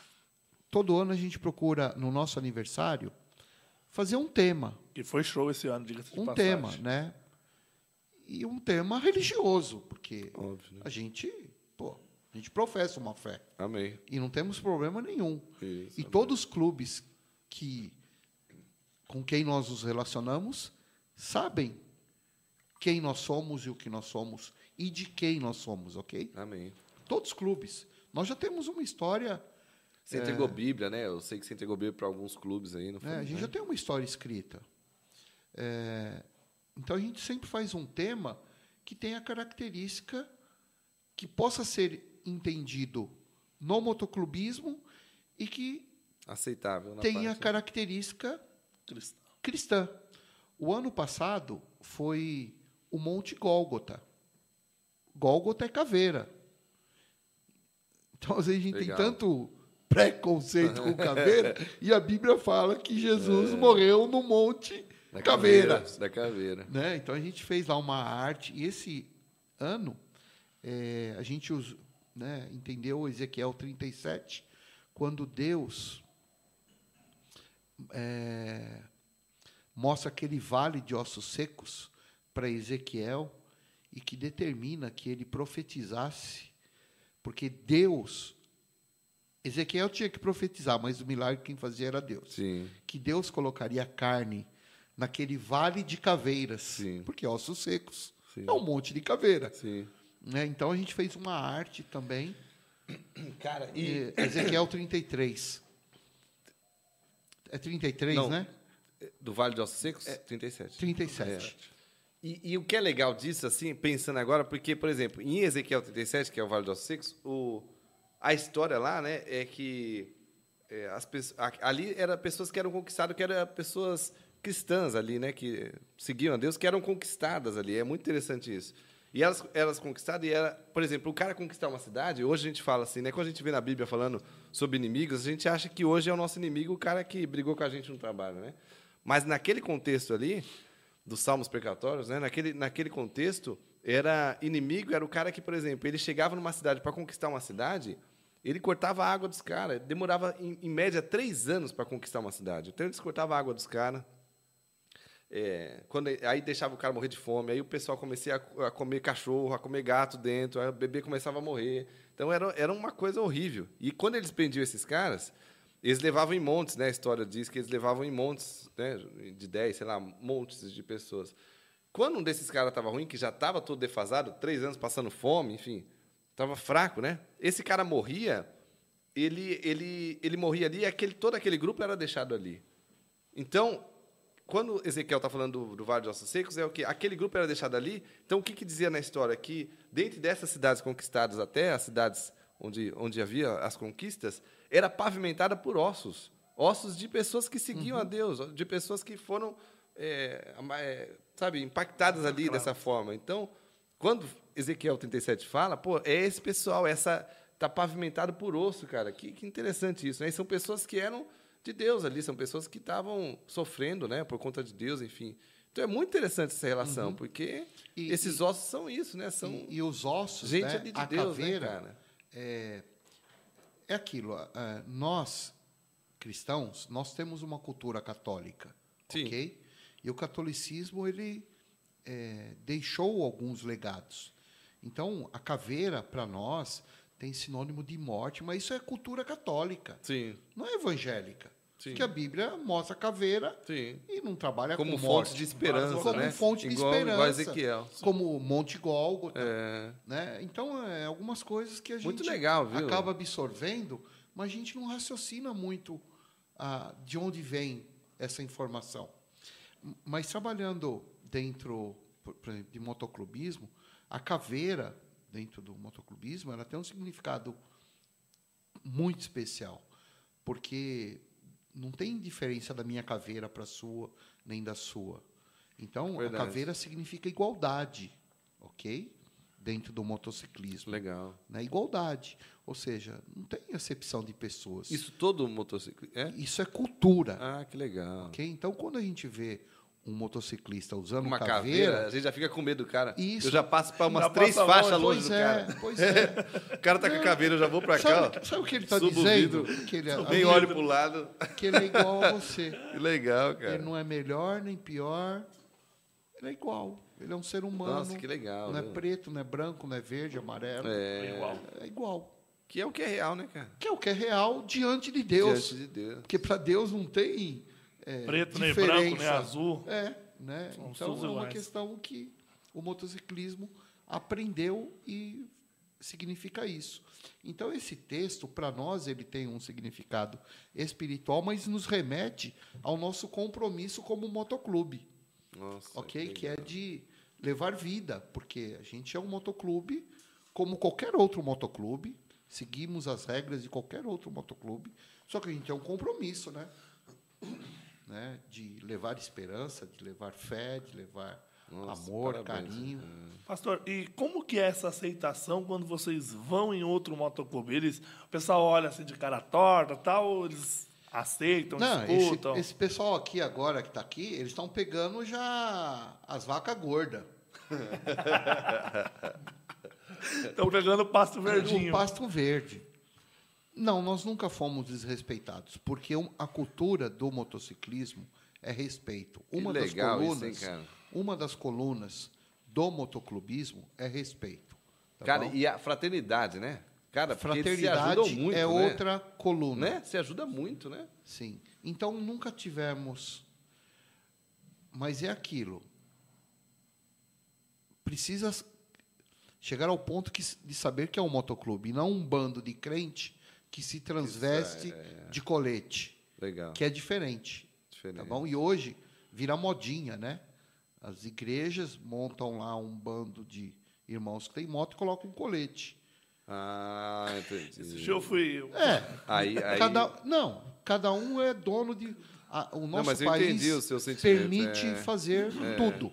Todo ano a gente procura, no nosso aniversário, fazer um tema. Que foi show esse ano, diga-se de Um passagem. tema, né? E um tema religioso, porque Óbvio, né? a gente, pô, a gente professa uma fé. Amém. E não temos problema nenhum. Isso, e todos os clubes que com quem nós nos relacionamos sabem quem nós somos e o que nós somos e de quem nós somos, ok? Amém. Todos os clubes. Nós já temos uma história, Você entregou Bíblia, né? Eu sei que você entregou Bíblia para alguns clubes aí, não foi? né? a gente já tem uma história escrita. É, então a gente sempre faz um tema que tenha característica que possa ser entendido no motoclubismo e que Aceitável tenha parte. característica Cristão. cristã. O ano passado foi o Monte Gólgota. Gólgota é caveira. Então, às vezes, a gente Legal. tem tanto preconceito com [LAUGHS] caveira, e a Bíblia fala que Jesus morreu no Monte Da Caveira. Da caveira. Né? Então, a gente fez lá uma arte, e esse ano, eh, a gente us- né, entendeu Ezequiel 37, quando Deus eh, mostra aquele vale de ossos secos para Ezequiel e que determina que ele profetizasse, porque Deus. Ezequiel tinha que profetizar, mas o milagre quem fazia era Deus Sim. que Deus colocaria carne naquele vale de caveiras, Sim. porque ossos secos Sim. é um monte de caveira. Né? Então a gente fez uma arte também, [CLEARS THROAT] Cara, e Ezequiel 33. É 33, Não. né? Do Vale de Ossos Secos? 37. 37. E, e o que é legal disso, assim, pensando agora, porque, por exemplo, em Ezequiel 37, que é o Vale dos Secos, o, a história lá, né, é que é, as pessoas, ali eram pessoas que eram conquistadas, que eram pessoas cristãs ali, né, que seguiam a Deus, que eram conquistadas ali. É muito interessante isso. E elas, elas conquistadas, e era, por exemplo, o cara conquistar uma cidade, hoje a gente fala assim, né, quando a gente vê na Bíblia falando sobre inimigos, a gente acha que hoje é o nosso inimigo o cara que brigou com a gente no trabalho, né? Mas naquele contexto ali, dos salmos precatórios, né? naquele, naquele contexto, era inimigo, era o cara que, por exemplo, ele chegava numa cidade para conquistar uma cidade, ele cortava a água dos caras. Demorava, em, em média, três anos para conquistar uma cidade. Então, eles cortavam a água dos caras. É, quando, aí deixava o cara morrer de fome, aí o pessoal comecei a, a comer cachorro, a comer gato dentro, aí o bebê começava a morrer. Então era, era uma coisa horrível. E quando eles prendiam esses caras, eles levavam em montes, né? A história diz que eles levavam em montes, né? De 10, sei lá, montes de pessoas. Quando um desses caras estava ruim, que já estava todo defasado, três anos passando fome, enfim, estava fraco, né? Esse cara morria, ele, ele, ele morria ali e aquele, todo aquele grupo era deixado ali. Então, quando Ezequiel está falando do, do Vale de Ossos Secos, é o que aquele grupo era deixado ali. Então, o que, que dizia na história? Que dentro dessas cidades conquistadas, até as cidades onde, onde havia as conquistas, era pavimentada por ossos. Ossos de pessoas que seguiam a Deus, de pessoas que foram, é, é, sabe, impactadas ali dessa forma. Então, quando Ezequiel 37 fala, pô, é esse pessoal, essa tá pavimentado por osso, cara. Que, que interessante isso, né? E são pessoas que eram de Deus ali, são pessoas que estavam sofrendo, né, por conta de Deus, enfim. Então é muito interessante essa relação, porque E- esses ossos são isso, né? São E, e os ossos, gente né? ali de a Deus, caveira, né, cara? É, é aquilo. ah, nós, cristãos, nós temos uma cultura católica. Sim. ok? E o catolicismo ele é, deixou alguns legados. Então a caveira para nós tem sinônimo de morte, mas isso é cultura católica, Sim, não é evangélica. Sim. Que a Bíblia mostra a caveira sim. e não trabalha Como com fonte morte. de esperança, como né? fonte de igual, esperança. Igual Ezequiel. Como Monte Gólgota. É, Né? Então, é algumas coisas que a gente legal, acaba absorvendo, mas a gente não raciocina muito ah, de onde vem essa informação. Mas trabalhando dentro, por por exemplo, de motoclubismo, a caveira dentro do motoclubismo, ela tem um significado muito especial, porque não tem diferença da minha caveira para a sua, nem da sua. Então, Verdade. a caveira significa igualdade, ok? Dentro do motociclismo. legal. Né? Igualdade. Ou seja, não tem acepção de pessoas. Isso todo motociclista. É? Isso é cultura. Ah, que legal. ok? Então, quando a gente vê um motociclista usando Uma caveira. caveira, a gente já fica com medo do cara. Isso. Eu já passo para umas Já três faixas longe, pois do é, cara. pois é. [LAUGHS] O cara tá com a caveira, eu já vou para cá, sabe, ó. sabe o que ele está o dizendo? Que ele, é, Nem olho pro lado. que ele é igual a você. [LAUGHS] Que legal, cara. Ele não é melhor nem pior. Ele é igual. Ele é um ser humano. Nossa, que legal. Não é viu? preto, não é branco, não é verde, amarelo. É, Igual. É igual. Que é o que é real, né, cara? Que é o que é real diante de Deus. Diante de Deus. Porque para Deus não tem é, Preto, nem diferença. branco, nem azul. É, né? São então é uma iguais. questão que o motociclismo aprendeu e significa isso. Então esse texto para nós ele tem um significado espiritual, mas nos remete ao nosso compromisso como motoclube, Nossa. ok? Que é de levar vida, porque a gente é um motoclube como qualquer outro motoclube, seguimos as regras de qualquer outro motoclube, só que a gente tem um compromisso, né? Né? De levar esperança, de levar fé, de levar Nossa, amor, parabéns. carinho. Pastor, e como que é essa aceitação quando vocês vão em outro motoclube? Eles, o pessoal olha assim de cara torta tal, ou eles aceitam, Não, escutam? esse, esse pessoal aqui agora que está aqui, eles estão pegando já as vacas gordas. [LAUGHS] Estão pegando o pasto [LAUGHS] O verdinho. pasto verde. Não, nós nunca fomos desrespeitados, porque a cultura do motociclismo é respeito. Uma das legal isso, colunas, hein, uma das colunas do motoclubismo é respeito. tá Cara, bom? e a fraternidade, né? Cara, fraternidade muito, é né? outra coluna. Né? Se ajuda muito, né? Sim. Então nunca tivemos. Mas é aquilo. Precisa chegar ao ponto que- de saber que é um motoclube, e não um bando de crente que se transveste de colete, Legal. que é diferente. Diferente. Tá bom? E hoje vira modinha, né? As igrejas montam lá um bando de irmãos que tem moto e colocam um colete. Ah, entendi. Esse eu fui. É, Aí, aí... Cada, não, cada um é dono de. a- o nosso mas eu país entendi o seu sentimento, permite é. fazer tudo.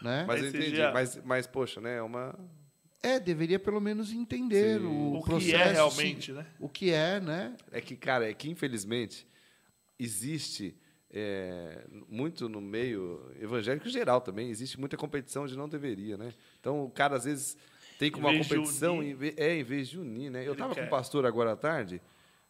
Né? Mas eu entendi. Mas, mas, poxa, né? É uma... É, deveria pelo menos entender Sim. o, O que processo. é realmente, sim. né? O que é, né? É que, cara, é que infelizmente existe é, muito no meio evangélico geral também, existe muita competição onde não deveria, né? Então o cara às vezes tem como uma competição, unir. em é, em vez de unir, né? Eu estava com um pastor agora à tarde,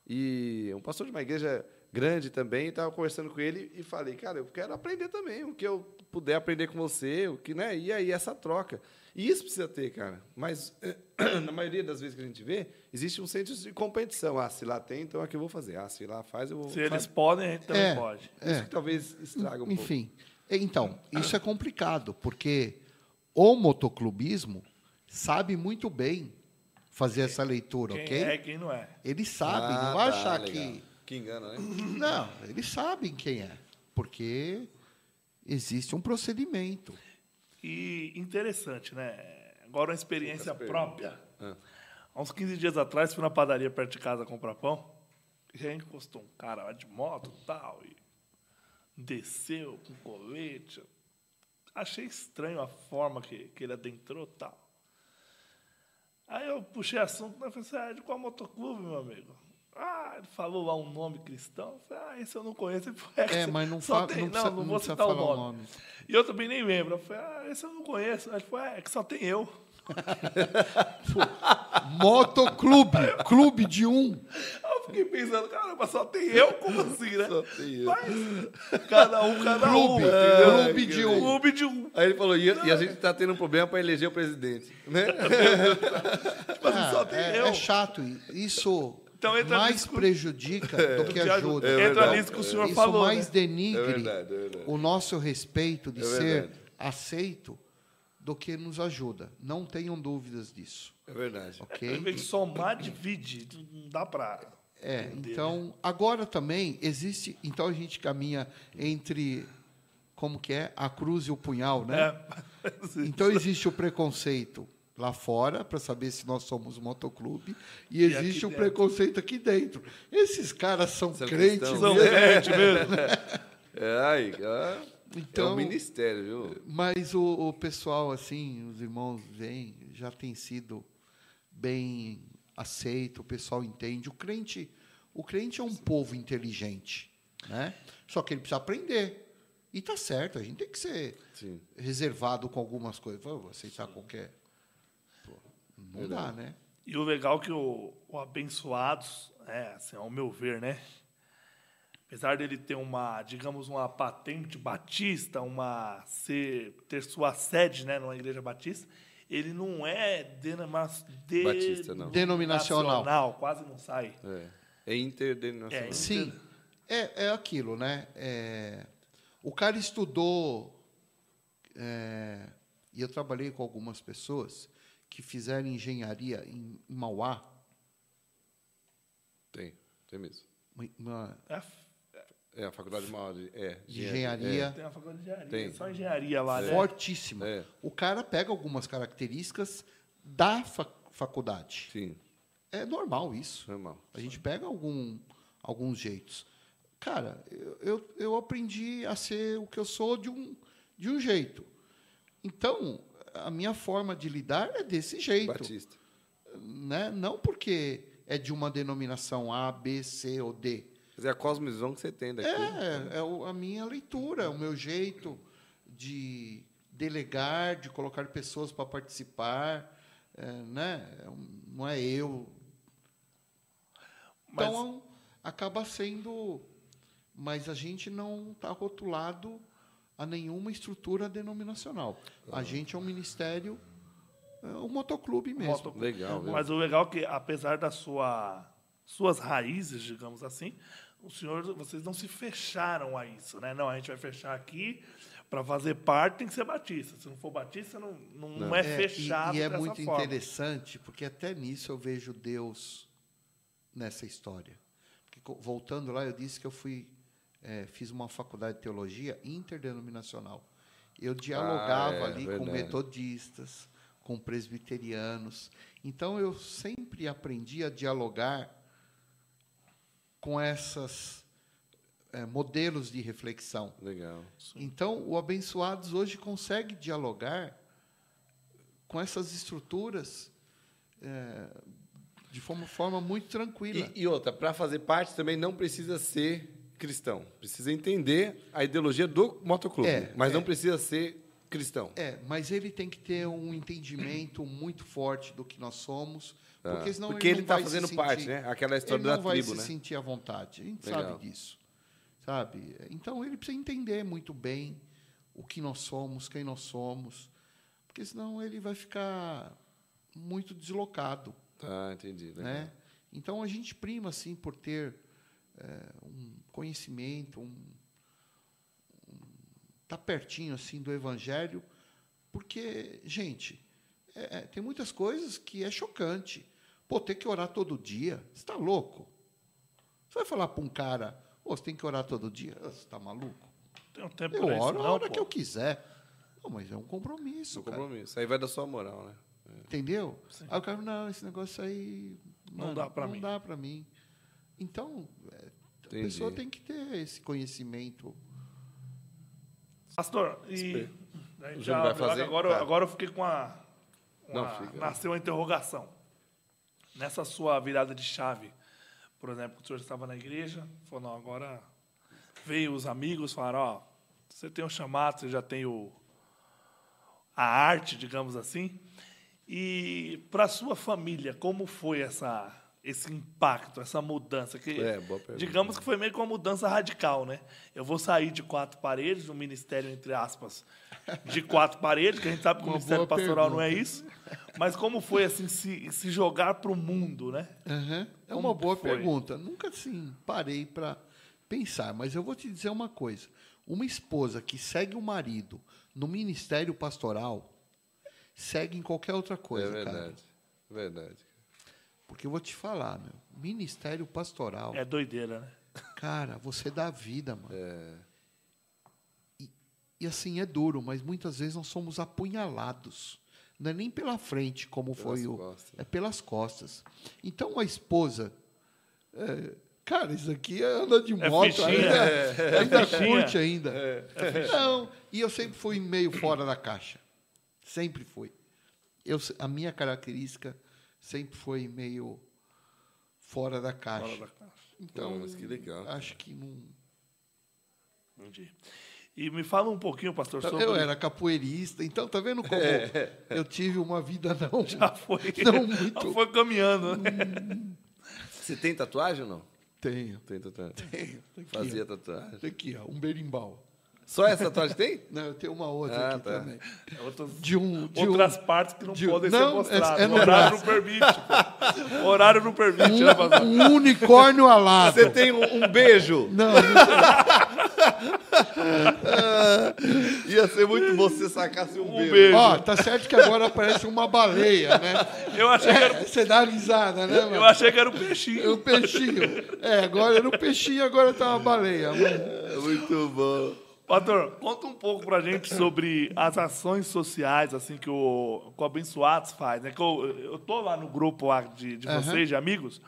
e um pastor de uma igreja grande também, estava conversando com ele e falei, cara, eu quero aprender também, o que eu puder aprender com você, o que, né? E aí essa troca. E isso precisa ter, cara. Mas [CLEARS THROAT] na maioria das vezes que a gente vê, existe um senso de competição. Ah, se lá tem, então é que eu vou fazer. Ah, se lá faz, eu vou. Se eles podem, a gente também É. pode. Isso É. que talvez estraga um Enfim. Então, isso é complicado, porque o motoclubismo sabe muito bem fazer essa leitura, Quem ok? é quem não é. Eles pouco. sabem, Ah, não vai tá, achar legal. que. Que engana, né? Não, eles sabem quem é. Porque existe um procedimento. E interessante, né? Agora uma experiência própria. Há uns 15 dias atrás, fui na padaria perto de casa comprar pão. E aí encostou um cara lá de moto e tal. E desceu com colete. Achei estranho a forma que, que ele adentrou e tal. Aí eu puxei assunto, né? Falei assim, ah, de qual motoclube, meu amigo? Ah, ele falou lá um nome cristão. Eu Falei, ah, esse eu não conheço. Ele falou, É, mas não, [LAUGHS] só fa tem- não, precisa, não, não vou citar o falar o nome. nome. E eu também nem lembro. Eu falei, ah, esse eu não conheço. Aí ele falou, é, é que só tem eu. [LAUGHS] Motoclube, clube de um. Eu fiquei pensando, caramba, só tem eu? Como assim, né? Só tem eu. Mas, cada um, cada um. Clube, entendeu? clube de um. Clube de um. Aí ele falou, e, e a gente tá tendo um problema para eleger o presidente, né? [LAUGHS] Tipo assim, só Ah, tem é, eu. é chato. Isso Então entra mais nisso- prejudica do [LAUGHS] que Te ajuda. É Entra verdade. nisso que o senhor Isso falou. mais né? denigre É verdade, é verdade. o nosso respeito de É ser aceito do que nos ajuda. Não tenham dúvidas disso, É verdade. Em ok? vez de somar, divide. Não dá pra. É, entender, né? então, agora também existe. Então a gente caminha entre. Como que é? A cruz e o punhal, né? É. [LAUGHS] Então existe o preconceito lá fora para saber se nós somos motoclube e E existe o dentro. preconceito aqui dentro. Esses caras são, São crentes. São mesmo. crente [LAUGHS] mesmo. É, aí, é Então- um ministério, viu? Mas o, o pessoal, assim, os irmãos vêm, já tem sido bem aceito, o pessoal entende. O crente, o crente é um povo inteligente, né? Só que ele precisa aprender. E tá certo, a gente tem que ser Sim. reservado com algumas coisas. Vou aceitar qualquer. Não dá, né? E o legal é que o, o Abençoados, é, assim, ao meu ver, né? Apesar dele ter uma, digamos, uma patente batista, uma ser, ter sua sede, né, numa igreja batista, ele não é denoma, de, Batista, não. Denominacional. nacional, quase não sai. É, é interdenominacional. É, Sim, é, é aquilo, né? É, o cara estudou, é, e eu trabalhei com algumas pessoas que fizeram engenharia em Mauá, Tem, tem mesmo. uma É, É, a faculdade de, é, de engenharia tem uma faculdade de engenharia, Tem. só engenharia lá, né? fortíssima. É. O cara pega algumas características da fa- faculdade. Sim, É normal isso. normal. A gente pega algum, alguns jeitos. Cara, eu, eu, eu aprendi a ser o que eu sou de um, de um jeito. Então, a minha forma de lidar é desse jeito. Batista. Né? Não porque é de uma denominação A, B, C ou D. Quer dizer, a cosmovisão que você tem daqui. É, é a minha leitura, é o meu jeito de delegar, de colocar pessoas para participar. é, né? É Não é eu. Mas- Então, acaba sendo. Mas a gente não está rotulado a nenhuma estrutura denominacional. A gente é um ministério, é um motoclube mesmo. Moto- Legal, viu? Mas o legal é que, apesar das sua, suas raízes, digamos assim, o senhor, vocês não se fecharam a isso, né? Não, a gente vai fechar aqui para fazer parte tem que ser batista. Se não for batista, não, não, não é, É, fechado E, e é dessa muito forma. interessante, porque até nisso eu vejo Deus nessa história. Porque, voltando lá, eu disse que eu fui, eh, fiz uma faculdade de teologia interdenominacional. Eu dialogava é, ali com verdade. metodistas, com presbiterianos. Então eu sempre aprendi a dialogar com esses modelos de reflexão. Legal. Então, o Abençoados hoje consegue dialogar com essas estruturas é, de forma, forma muito tranquila. E, e outra, para fazer parte também não precisa ser cristão. Precisa entender a ideologia do motoclube. É, mas é. não precisa ser cristão. É, mas ele tem que ter um entendimento muito forte do que nós somos, Tá. porque senão Porque ele está fazendo sentir- parte, né? Aquela história ele não da vai tribo, se né? sentir à vontade. A gente Legal. sabe disso, sabe? Então ele precisa entender muito bem o que nós somos, quem nós somos, porque senão ele vai ficar muito deslocado. Tá, entendi. Legal. né? Então a gente prima assim por ter é, um conhecimento, um, tá pertinho assim do Evangelho, porque gente é, é, tem muitas coisas que é chocante. Pô, ter que orar todo dia, você está louco? Você vai falar para um cara, Ô, você tem que orar todo dia? Você está maluco? Tem um tempo Eu oro a não, hora pô. que eu quiser. Não, mas é um compromisso, No cara. compromisso. Aí vai da sua moral, né? Entendeu? Aí o cara, não, esse negócio aí. Não mano, dá pra não mim. dá pra mim. Então, a pessoa tem que ter esse conhecimento. Pastor, e a já vai fazer? agora, Tá. agora eu fiquei com a, Não, uma- fica. nasceu uma interrogação. Nessa sua virada de chave, por exemplo, o senhor estava na igreja, falou, não, agora veio os amigos, falaram, ó, você tem o chamado, você já tem o, a arte, digamos assim. E para a sua família, como foi essa, esse impacto, essa mudança? Que, É, boa pergunta. digamos que foi meio que uma mudança radical, né? Eu vou sair de quatro paredes, um ministério, entre aspas, de quatro paredes, que a gente sabe que o Uma ministério boa pastoral não é pergunta. isso. Mas como foi, assim, se, se jogar para o mundo, né? Aham. É uma boa foi? pergunta. Nunca assim parei para pensar, mas eu vou te dizer uma coisa. Uma esposa que segue o marido no ministério pastoral segue em qualquer outra coisa, é cara. verdade. Porque eu vou te falar, meu, ministério pastoral, É doideira, né? cara, você dá vida, mano. É. E, e assim é duro, mas muitas vezes nós somos apunhalados. Não é nem pela frente, como foi o. costas. É pelas costas. Então a esposa. é, cara, isso aqui é anda de É moto fichinha. ainda. É ainda curte ainda. Não, e eu sempre fui meio fora da caixa. Sempre fui. Eu, a minha característica sempre foi meio fora da caixa. Fora da caixa. Então, Pô, mas que legal. acho que não. Entendi. E me fala um pouquinho, pastor, sobre... Eu era capoeirista, então tá vendo como eu tive uma vida não. [LAUGHS] Já foi, Não muito. já foi caminhando, né? Você tem tatuagem ou não? Tenho. Tem tatuagem. Tenho. Aqui, Fazia tatuagem. Aqui, ó, um berimbau. Só essa tatuagem tem? [LAUGHS] Não, eu tenho uma outra Ah, aqui tá. também. Outras, De um. De outras um partes que não de- podem não, ser mostradas. é- é horário braço. não permite. horário não permite, né, pastor? um unicórnio alado. Você tem um, um beijo? Não, não [LAUGHS] Ia ser muito bom se você sacasse um, Um beijo. beijo. Ó, tá certo que agora parece uma baleia, né? Eu achei que era, É, você dá risada, né, eu mano? achei que era um peixinho. O peixinho. É, agora era um peixinho, agora tá uma baleia. É Muito bom. Pastor, conta um pouco pra gente sobre as ações sociais, assim, que o, que o Abençoados faz, né? Que eu, eu tô lá no grupo lá de, de Aham. vocês, de amigos,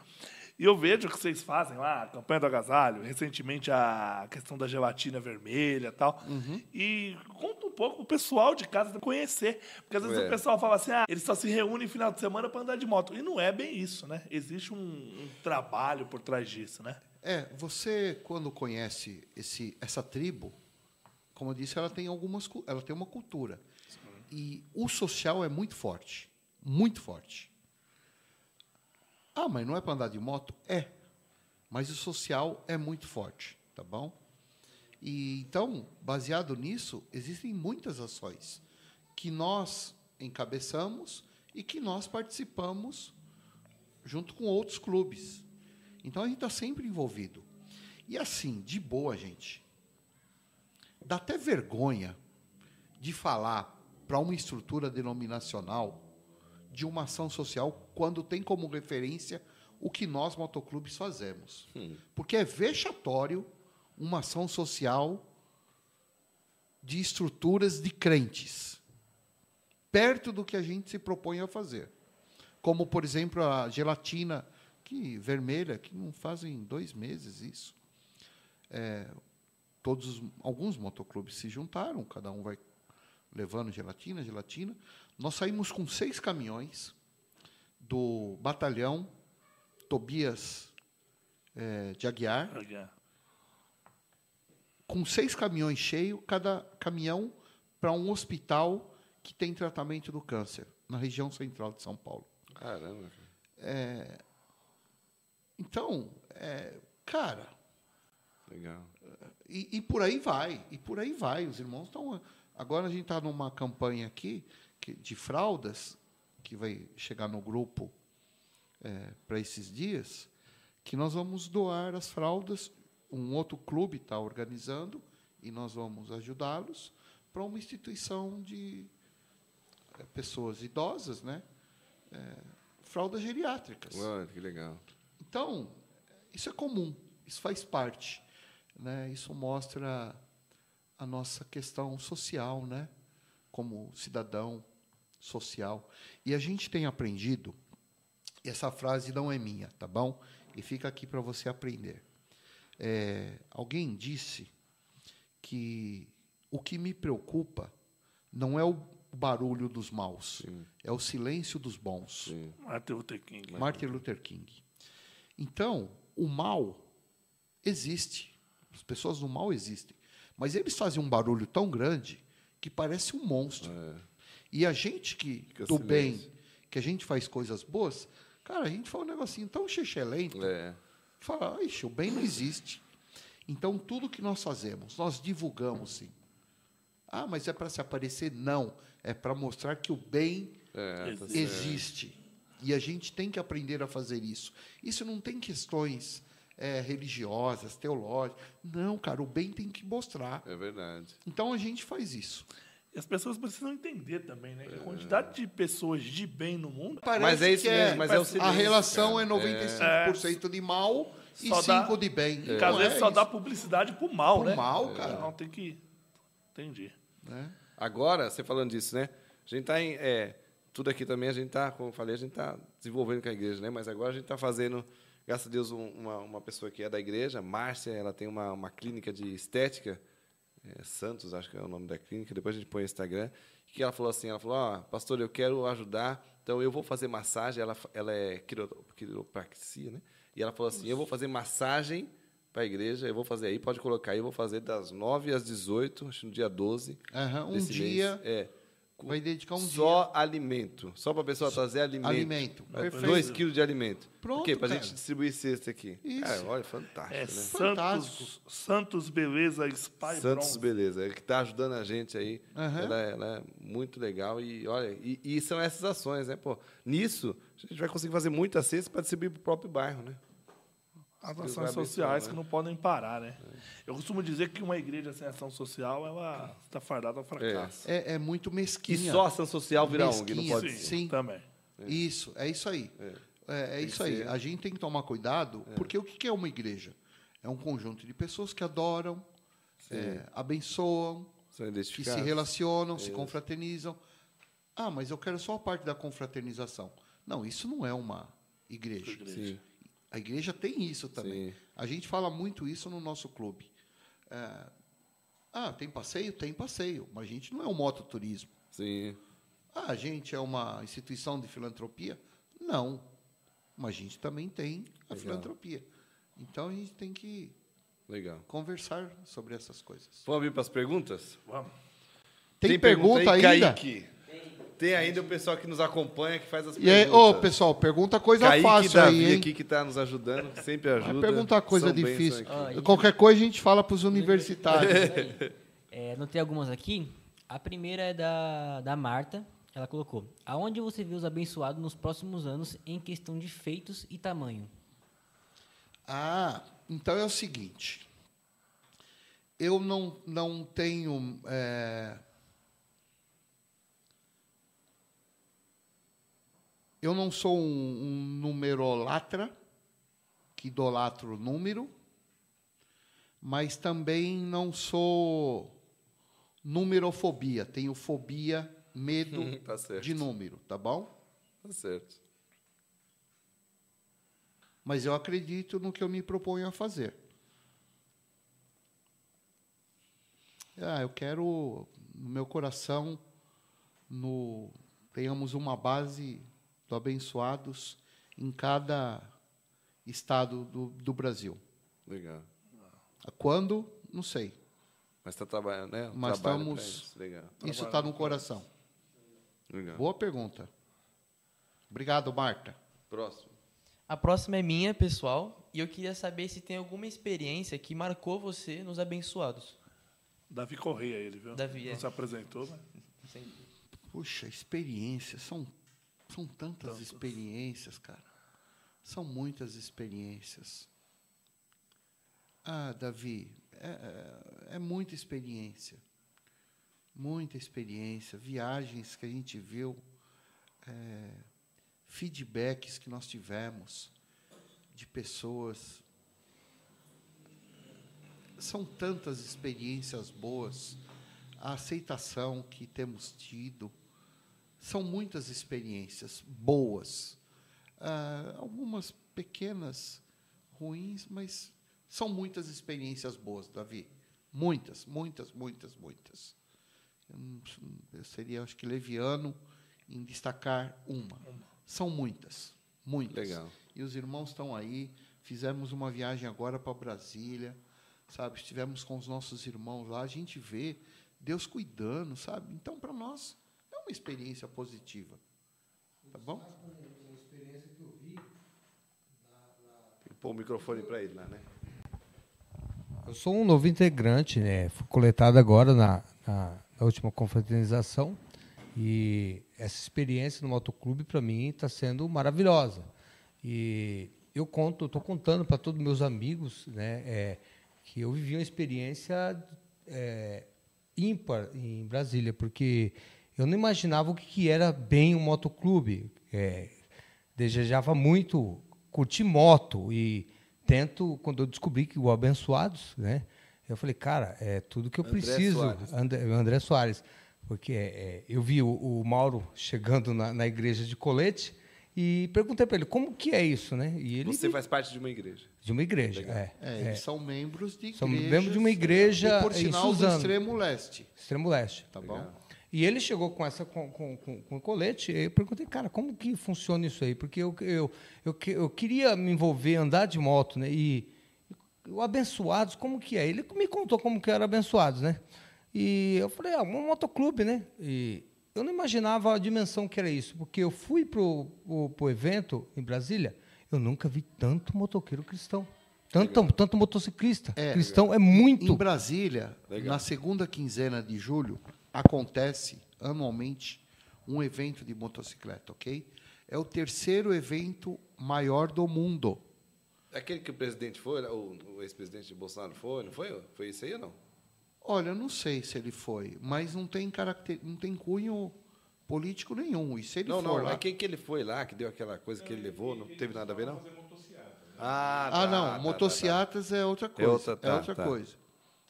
e eu vejo o que vocês fazem lá, a campanha do agasalho, recentemente a questão da gelatina vermelha e tal. Uhum. E conta um pouco pro pessoal de casa conhecer. Porque às vezes É. o pessoal fala assim, ah, eles só se reúnem no final de semana para andar de moto. E não é bem isso, né? Existe um, um trabalho por trás disso, né? É, você quando conhece esse, essa tribo, como eu disse, ela tem algumas, ela tem uma cultura. E o social é muito forte, muito forte. Ah, mas não é para andar de moto? É. Mas o social é muito forte, tá bom? E então, baseado nisso, existem muitas ações que nós encabeçamos e que nós participamos junto com outros clubes. Então a gente está sempre envolvido. E assim, de boa, gente. Dá até vergonha de falar para uma estrutura denominacional de uma ação social quando tem como referência o que nós motoclubes fazemos. Porque é vexatório uma ação social de estruturas de crentes, perto do que a gente se propõe a fazer. Como, por exemplo, a gelatina que vermelha, que não fazem dois meses isso. É, todos, os- alguns motoclubes se juntaram, cada um vai levando gelatina, gelatina. Nós saímos com seis caminhões do batalhão Tobias é, de Aguiar, com seis caminhões cheios, cada caminhão para um hospital que tem tratamento do câncer, na região central de São Paulo. Caramba. cara. Então, é, cara, Legal. E, e por aí vai, e por aí vai. Os irmãos estão. Agora a gente está numa campanha aqui que- de fraldas, que vai chegar no grupo para esses dias, que nós vamos doar as fraldas. Um outro clube está organizando e nós vamos ajudá-los para uma instituição de eh, pessoas idosas, né? Eh, fraldas geriátricas. Olha, que legal. Então, isso é comum, isso faz parte. Né? Isso mostra a nossa questão social, né? como cidadão social. E a gente tem aprendido, e essa frase não é minha, tá bom? E fica aqui para você aprender. É, alguém disse que o que me preocupa não é o barulho dos maus, é o silêncio dos bons. Sim. Martin Luther King. Martin Luther King. Então, o mal existe. As pessoas do mal existem. Mas eles fazem um barulho tão grande que parece um monstro. E a gente que Fica do silêncio. bem, que a gente faz coisas boas, Cara, a gente fala um negocinho tão lento. É. Fala, ixi, o bem não existe. Então, tudo que nós fazemos, nós divulgamos sim. Ah, mas é para se aparecer? Não. É para mostrar que o bem É, tá existe. E a gente tem que aprender a fazer isso. Isso não tem questões é, religiosas, teológicas. Não, cara, o bem tem que mostrar. É verdade. Então a gente faz isso. E as pessoas precisam entender também, né? que A quantidade de pessoas de bem no mundo Parece Mas é isso que mesmo, mas é o a silêncio, relação cara. é 95% de mal e Só dá- 5% de bem. que às vezes é só isso. dá publicidade pro mal, Pro né? mal, cara. Não, tem que. Entendi. né? Agora, você falando disso, né? A gente está em. É, tudo aqui também, a gente está, como eu falei, a gente está desenvolvendo com a igreja, né? Mas agora a gente está fazendo, graças a Deus, um- uma, uma pessoa que é da igreja, Márcia, ela tem uma, uma clínica de estética, é, Santos, acho que é o nome da clínica, depois a gente põe o Instagram, que ela falou assim, ela falou, ó, pastor, eu quero ajudar, então eu vou fazer massagem, ela, ela é quiro, quiropraxia, né? E ela falou assim, eu vou fazer massagem para a igreja, eu vou fazer aí, pode colocar aí, eu vou fazer das 9 às 18, acho que no dia 12, Aham, um dia mês. É. vai dedicar um só alimento. Só para a pessoa trazer alimento. Alimento, É, perfeito. Dois quilos de alimento. Pronto, Por quê? Para a gente distribuir cesta aqui. Isso. Cara, olha, fantástico, É né? Fantástico. Santos, Santos Beleza Spa e Santos, Bronze. beleza. É que está ajudando a gente aí. Aham. Ela, é, ela é muito legal. E olha, e, e são essas ações, né? Pô, nisso, a gente vai conseguir fazer muita cesta para distribuir para o próprio bairro, né? As ações sociais né? que não podem parar, né? Eu costumo dizer que uma igreja sem ação social, ela está fardada ao fracasso. É, é muito E mesquinha. só ação social vira ONG, não Mesquinha. pode Sim. Sim. também. Isso, é isso aí. É, é Tem isso aí. ser. A gente tem que tomar cuidado, porque o que é uma igreja? É um conjunto de pessoas que adoram, é, abençoam, que se relacionam, se confraternizam. Ah, mas eu quero só a parte da confraternização. Não, isso não é uma igreja. Sim. A igreja tem isso também. Sim. A gente fala muito isso no nosso clube. É, ah, tem passeio? Tem passeio. Mas a gente não é um mototurismo. Sim. Ah, a gente é uma instituição de filantropia? Não. Mas a gente também tem a Legal. filantropia. Então a gente tem que Legal. conversar sobre essas coisas. Vamos abrir para as perguntas? Vamos. Tem, pergunta, aí, ainda? Kaique? Tem ainda o pessoal que nos acompanha, que faz as E aí, perguntas. ô, pessoal, pergunta coisa Kaique fácil Davi aí, hein? aqui que está nos ajudando, que sempre ajuda. Vai perguntar coisa São difícil. e- Qualquer coisa a gente fala para os universitários. É, notei algumas aqui. A primeira é da, da Marta. Ela colocou: Aonde você vê os abençoados nos próximos anos em questão de feitos e tamanho? Ah, então é o seguinte. Eu não, não tenho. é, eu não sou um, um numerolatra, que idolatro o número, mas também não sou numerofobia. Tenho fobia, medo [LAUGHS] Tá de número, tá bom? Tá certo. Mas eu acredito no que eu me proponho a fazer. Ah, eu quero, no meu coração, no, tenhamos uma base do abençoados em cada estado do, do Brasil. Legal. Quando? Não sei. Mas está trabalhando, né? Mas estamos- isso. Está no coração. Legal. Boa pergunta. Obrigado, Marta. Próximo. A próxima é minha, pessoal, e eu queria saber se tem alguma experiência que marcou você nos abençoados. Davi Correia, ele, viu? Davi, é. Não se apresentou, [LAUGHS] né? Puxa, experiências. São, são tantas experiências, cara. São muitas experiências. Ah, Davi, é, é, é muita experiência. Muita experiência. Viagens que a gente viu, é, feedbacks que nós tivemos de pessoas. São tantas experiências boas. A aceitação que temos tido. São muitas experiências boas. Ah, algumas pequenas, ruins, mas são muitas experiências boas, Davi. Muitas, muitas, muitas, muitas. Eu, seria, acho que, leviano em destacar uma. São muitas, muitas. Legal. E os irmãos estão aí. Fizemos uma viagem agora para Brasília, sabe? Estivemos com os nossos irmãos lá. A gente vê Deus cuidando, sabe? Então, para nós, uma experiência positiva. Tá bom? A experiência que eu vi pôr o microfone para ele lá, né? Eu sou um novo integrante, né? Fui coletado agora na, na, na última confraternização e essa experiência no motoclube para mim está sendo maravilhosa. E eu conto, estou contando para todos meus amigos, né, é, que eu vivi uma experiência é, ímpar em Brasília, porque eu não imaginava o que, que era bem um motoclube. É, desejava muito curtir moto e tento, quando eu descobri que o Abençoados, né? Eu falei, cara, é tudo que eu André preciso. Soares. André, André Soares. Porque é, eu vi o, o Mauro chegando na, na igreja de colete e perguntei para ele como que é isso, né? E ele Você faz parte de uma igreja. de uma igreja, Legal. é, É, eles são membros de igrejas. São membros de uma igreja e, por em sinal, do Suzano. extremo leste. extremo leste. Tá bom? E ele chegou com essa com, com, com, com o colete. e Eu perguntei, cara, como que funciona isso aí? Porque eu, eu, eu, eu queria me envolver, andar de moto, né? E o abençoados, como que é? Ele me contou como que era abençoados, né? E eu falei, ah, um motoclube, né? E eu não imaginava a dimensão que era isso, porque eu fui pro, pro, pro evento em Brasília, eu nunca vi tanto motoqueiro cristão. Tanto, tanto motociclista. É, cristão é muito. Em Brasília, Legal. na segunda quinzena de julho, acontece anualmente um evento de motocicleta, ok? É o terceiro evento maior do mundo. Aquele que o presidente foi, o, o ex-presidente Bolsonaro foi, não foi? Foi isso aí ou não? Olha, eu não sei se ele foi, mas não tem caracter, não tem cunho político nenhum. E se ele não, for não. lá, Mas quem que ele foi lá, que deu aquela coisa que ele levou, não teve nada a ver, não? Ah, Ah, tá, não, tá, tá, motociatas é outra coisa. outra, tá, é outra tá. coisa.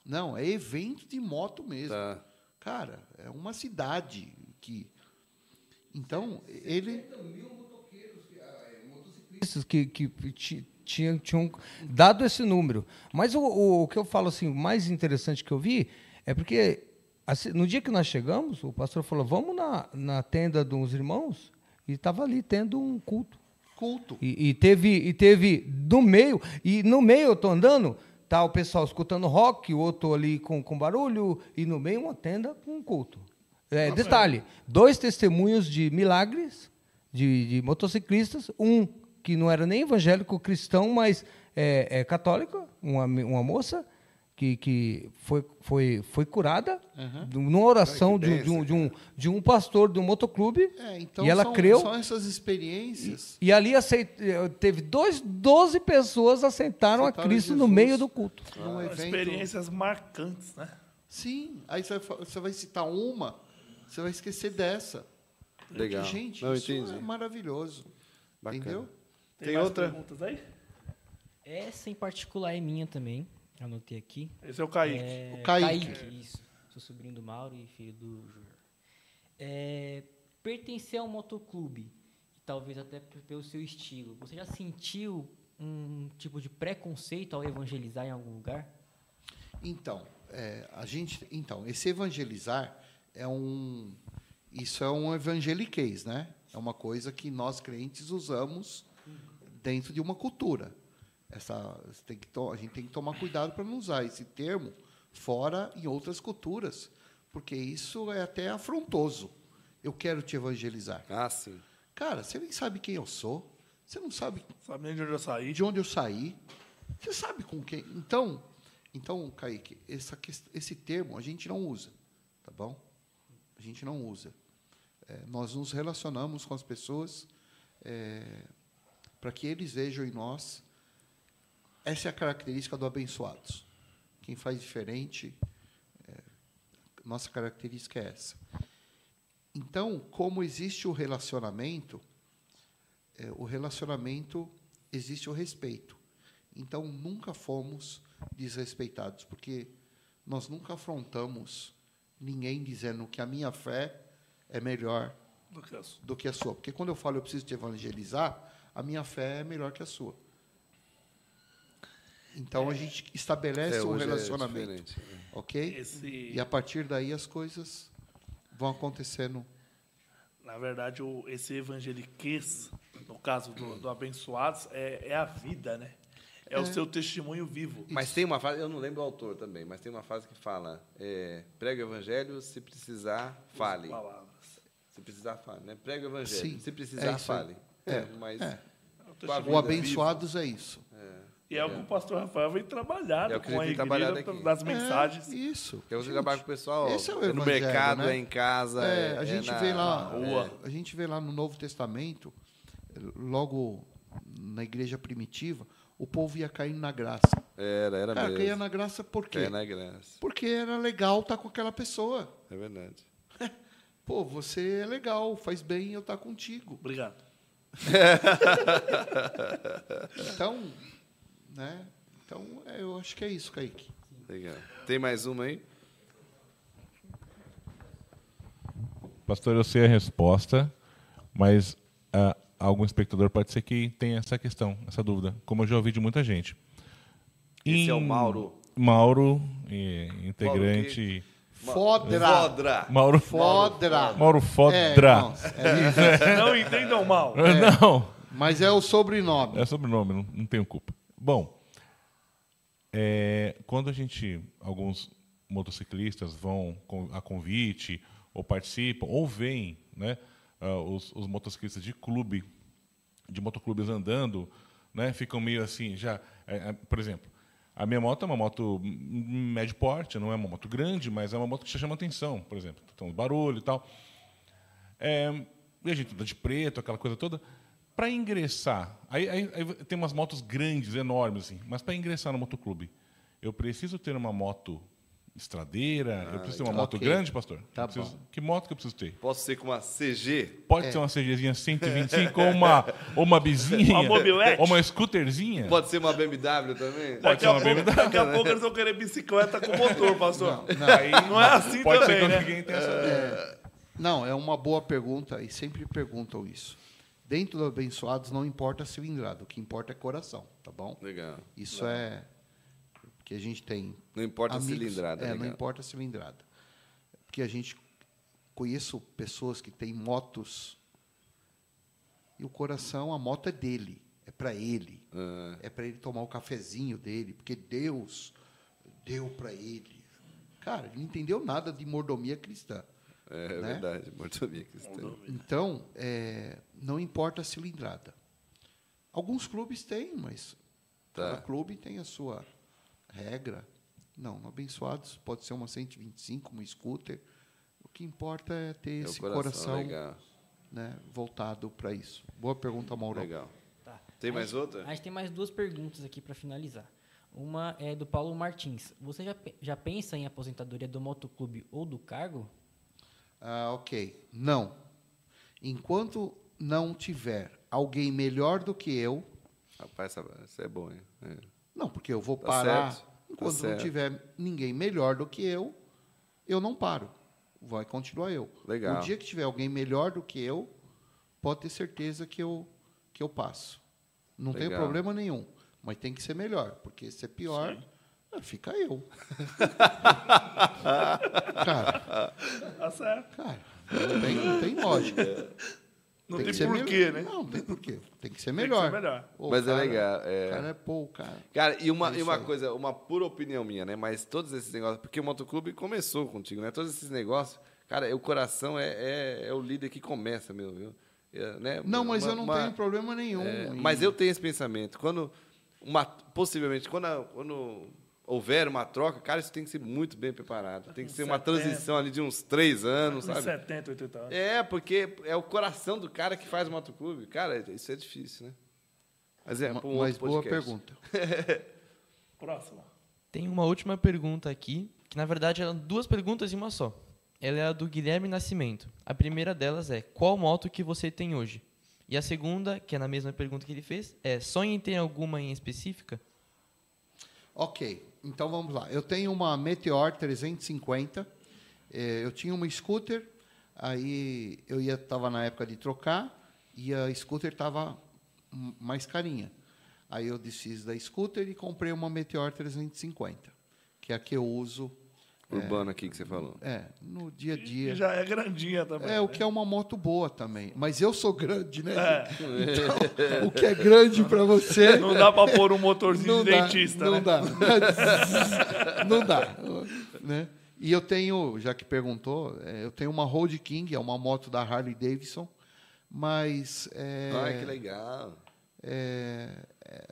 Não, é evento de moto mesmo. Tá. Cara, é uma cidade que. Então, ele. motociclistas que, que ti- tinham, tinham dado esse número. Mas o, o, o que eu falo assim, o mais interessante que eu vi é porque assim, no dia que nós chegamos, o pastor falou: vamos na, na tenda dos irmãos, e estava ali tendo um culto. Culto. E, e teve, e teve no meio, e no meio eu tô andando, tá o pessoal escutando rock, o outro ali com, com barulho, e no meio uma tenda com um culto. É, detalhe, dois testemunhos de milagres de, de motociclistas, um que não era nem evangélico cristão, mas é, é católico, uma, uma moça que, que foi, foi, foi curada numa oração Ai, que de, um- de, um, bênção, de, um, de um pastor de um motoclube, É, então e ela são, creu. são essas experiências. E ali aceit... eh, teve dois, 12 pessoas aceitaram a Aceitaram Cristo no Jesus. meio do culto. São evento. Experiências marcantes, né? Sim, aí você vai, você vai citar uma, você vai esquecer dessa. Porque, Legal. gente, Não, isso entendi. é maravilhoso. Bacana. Entendeu? Tem mais outra? perguntas aí? Essa em particular é minha também. Anotei aqui. Esse é o Kaique. É, O Kaique. isso. Sou sobrinho do Mauro e filho do Júnior. É, pertencer a um motoclube, e talvez até pelo seu estilo, você já sentiu um tipo de preconceito ao evangelizar em algum lugar? Então, é, a gente, então, esse evangelizar é um, isso é um evangeliquez, né? É uma coisa que nós crentes usamos dentro de uma cultura. Essa, tem que a gente tem que tomar cuidado para não usar esse termo fora em outras culturas, porque isso é até afrontoso. Eu quero te evangelizar. Ah, sim. Cara, você nem sabe quem eu sou. Você não sabe Sabe nem de onde eu saí. de onde eu saí. Você sabe com quem. Então, então Kaique, essa, esse termo a gente não usa, tá bom? A gente não usa. É, nós nos relacionamos com as pessoas para que eles vejam em nós. Essa é a característica do abençoados. Quem faz diferente, é, nossa característica é essa. Então, como existe o relacionamento, é, o relacionamento existe o respeito. Então, nunca fomos desrespeitados, porque nós nunca afrontamos ninguém dizendo que a minha fé é melhor Do que as- do que a sua. Porque quando eu falo eu preciso te evangelizar, a minha fé é melhor que a sua. Então, a gente estabelece É, um é relacionamento, né? ok? Esse, E a partir daí as coisas vão acontecendo. na verdade, o, esse evangeliquez, no caso do, do abençoados, é, é a vida, né? É, o seu testemunho vivo. Mas tem uma frase, eu não lembro o autor também, mas tem uma frase que fala: é, prega o evangelho, se precisar, fale. Palavras. Se precisar, fale. Né? Prega o evangelho, Sim, se é precisar, fale. É, mas é. É o abençoados é isso. viva. E é o que o pastor Rafael vem trabalhar É o que a com a igreja trabalhado aqui. das mensagens. É, isso. Que é você trabalha com o pessoal esse é o no mercado, né? é em casa. É, é, a gente é na, vê lá, na rua. é, a gente vê lá no Novo Testamento, logo na igreja primitiva, o povo ia caindo na graça. Era, era Cara, mesmo. caía na graça por quê? É na graça. Porque era legal estar com aquela pessoa. É verdade. [LAUGHS] Pô, você é legal, faz bem eu estar contigo. Obrigado. Então, né? Então, é, eu acho que é isso, Kaique. Legal. Tem mais uma aí? Pastor, eu sei a resposta, mas ah, algum espectador pode ser que tenha essa questão, essa dúvida, como eu já ouvi de muita gente. Esse é o Em- Mauro. Mauro, integrante. Fodra. Fodra. Mauro Fodra. Mauro É, Fodra. irmãos, é. Não entendam mal. [LAUGHS] Não, Mas é o sobrenome. é sobrenome, não, não tenho culpa. Bom, é, quando a gente, alguns motociclistas vão a convite, ou participam, ou veem né, ah, os, os motociclistas de clube, de motoclubes andando, né, ficam meio assim, já, é, é, por exemplo, a minha moto é uma moto médio porte, não é uma moto grande, mas é uma moto que chama atenção, por exemplo, um barulho e tal. É, e a gente anda de preto, aquela coisa toda. Para ingressar, aí, aí- aí tem umas motos grandes, enormes, assim, mas para ingressar no motoclube, eu preciso ter uma moto estradeira, eu preciso ter uma moto Ok. grande, pastor? Tá preciso- bom. Que moto que eu preciso ter? Posso ser com uma CG? Pode ser uma CGzinha 125 ou uma, ou uma bizinha? Uma mobilete? Ou uma scooterzinha? Pode ser uma BMW também? Pode Daqui ser a, uma pouco, BMW. daqui a pouco eles vão querer bicicleta com motor, pastor. Aí, Não é assim pode também, ser que né? ninguém tenha essa... Não, é uma boa pergunta e sempre perguntam isso. Dentro do abençoados não importa a cilindrada, o que importa é coração, tá bom? Legal. Isso é que a gente tem. Não importa a amigos- cilindrada. É, legal. não importa a cilindrada. Porque a gente conheço pessoas que têm motos e o coração, a moto é dele, é para ele, Ah, é para ele tomar o cafezinho dele, porque Deus deu para ele. Cara, ele não entendeu nada de mordomia cristã. É Né? verdade, mordomia cristã. Então, é, não importa a cilindrada. Alguns clubes têm, mas Tá. cada clube tem a sua regra. Não, no Abençoados pode ser uma 125, uma scooter. O que importa é ter É esse coração, coração, né, voltado para isso. Boa pergunta, Mauro. Legal. Tá. Tem A mais gente- outra? A gente tem mais duas perguntas aqui para finalizar. Uma é do Paulo Martins. Você já, já pensa em aposentadoria do motoclube ou do cargo? Ah, ok. Não. Enquanto não tiver alguém melhor do que eu, Rapaz, essa é bom, hein? É. não, porque eu vou Tá parar. certo, tá Enquanto não certo. tiver ninguém melhor do que eu, eu não paro. Vai continuar eu. Legal. O dia que tiver alguém melhor do que eu, pode ter certeza que eu, que eu passo. Não tem Legal. problema nenhum. Mas tem que ser melhor, porque se é pior, ah, fica eu. [LAUGHS] cara, Tá certo. cara, não tem, não tem lógica. Não Tem tem, porquê, melhor. né? Não, não tem porquê. Tem que ser Tem que melhor. ser melhor. Ô, Mas é cara, legal, é. O cara é pô, cara. Cara, e uma, É e uma aí. coisa, uma pura opinião minha, né? Mas todos esses negócios, porque o motoclube começou contigo, né? Todos esses negócios, cara, o coração é, é, é o líder que começa, meu, viu? É, né? Não, mas Uma- eu não uma- tenho problema nenhum. é, mas eu tenho esse pensamento. Quando, uma, possivelmente, quando, a- quando houver uma troca, cara, isso tem que ser muito bem preparado. Tem que ser uma 70. transição ali de uns três anos, Uns sabe? 70, 80 anos. É, porque é o coração do cara que faz o motoclube. Cara, isso é difícil, né? Mas é, Ma- pra um mas boa pergunta. [LAUGHS] Próxima. Tem uma última pergunta aqui, que na verdade eram duas perguntas em uma só. Ela é a do Guilherme Nascimento. A primeira delas é: qual moto que você tem hoje? E a segunda, que é na mesma pergunta que ele fez, é: sonha em ter alguma em específica? Ok, então vamos lá. Eu tenho uma Meteor 350. eh, eu tinha uma scooter, aí eu ia estava na época de trocar e a scooter estava mais carinha. Aí eu desfiz da scooter e comprei uma Meteor 350, que é a que eu uso Urbano aqui que você falou. é, no dia a E dia. já é grandinha também. É, o né? que é uma moto boa também. Mas eu sou grande, né? É. Então, o que é grande para você. [LAUGHS] Não dá pra pôr um motorzinho não de dá, dentista, não né? dá. [LAUGHS] não dá. Né? E eu tenho, já que perguntou, é, eu tenho uma Road King, é uma moto da Harley Davidson, mas é, Ai, que legal. é, é,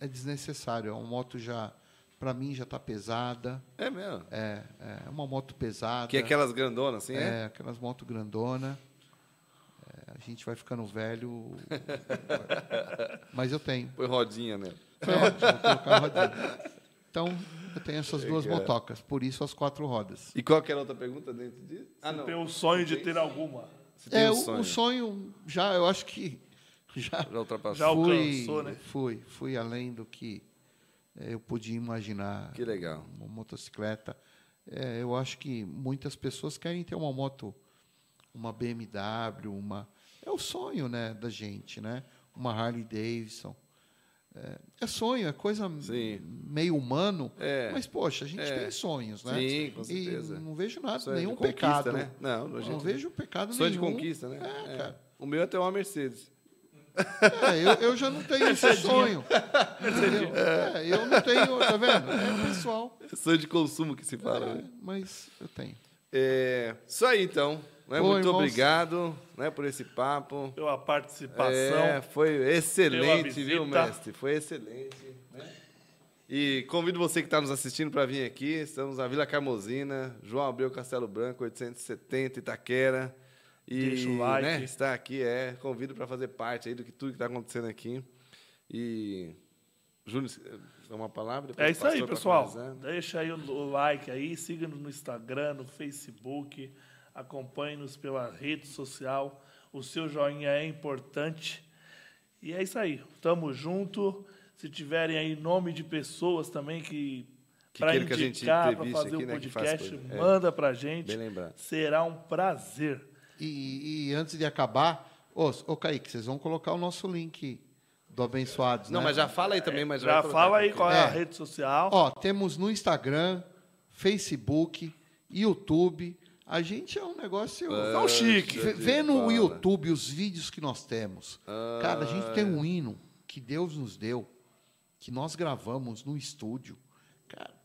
é desnecessário. É uma moto já, para mim, já está pesada. É mesmo? É, é uma moto pesada. Que é aquelas grandonas, assim, É, é? aquelas motos grandona. É, a gente vai ficando velho. [LAUGHS] Mas eu tenho. Põe rodinha mesmo. É, vou colocar a rodinha. Então, eu tenho essas duas motocas, por isso as quatro rodas. E qual que era a outra pergunta dentro disso? Ah, não. Tem o sonho de ter alguma. Você tem É, um o, sonho. o sonho já, eu acho que já Já ultrapassou. Já fui, alcançou, né? fui, fui além do que eu podia imaginar. Que legal. Uma motocicleta. É, eu acho que muitas pessoas querem ter uma moto, uma BMW, uma é o sonho, né, da gente, né? Uma Harley Davidson. É, é sonho, é coisa Sim. meio humano. É. Mas poxa, a gente É. tem sonhos, né? Sim, com certeza. E não vejo nada, Sonho de nenhum pecado, né? Não, Não, gente- vejo pecado Sonho de nenhum. conquista, né? É, É. cara. O meu é ter uma Mercedes. É, eu, eu já não tenho esse sonho. Entendeu? É, eu não tenho, tá vendo? É pessoal. Sonho de consumo que se fala, É, né? mas eu tenho. É, isso aí, então. Né? Ô, Muito irmãos. obrigado né, por esse papo. Pela participação. É, foi excelente, viu, mestre? Foi excelente. né? E convido você que está nos assistindo para vir aqui. Estamos na Vila Carmosina, João Abreu Castelo Branco, 870, Itaquera. E Deixa o like. né, está aqui, é. Convido para fazer parte aí do que tudo que está acontecendo aqui. E. Júnior, é uma palavra? É isso aí, pessoal. Deixa aí o, like aí, siga-nos no Instagram, no Facebook, acompanhe-nos pela rede social. O seu joinha é importante. E é isso aí. Tamo junto. Se tiverem aí nome de pessoas também que Que para indicar, para fazer aqui, o né, faz podcast, coisa. É. manda pra gente. Será um prazer. E, e antes de acabar, ô, ô Kaique, vocês vão colocar o nosso link do Abençoados, Não, né? mas já fala aí também, mas Já fala aí qual é a É. rede social. Ó, temos no Instagram, Facebook, YouTube. A gente é um negócio. Tão chique. V- Vê no YouTube os vídeos que nós temos. Cara, a gente tem um hino que Deus nos deu, que nós gravamos no estúdio.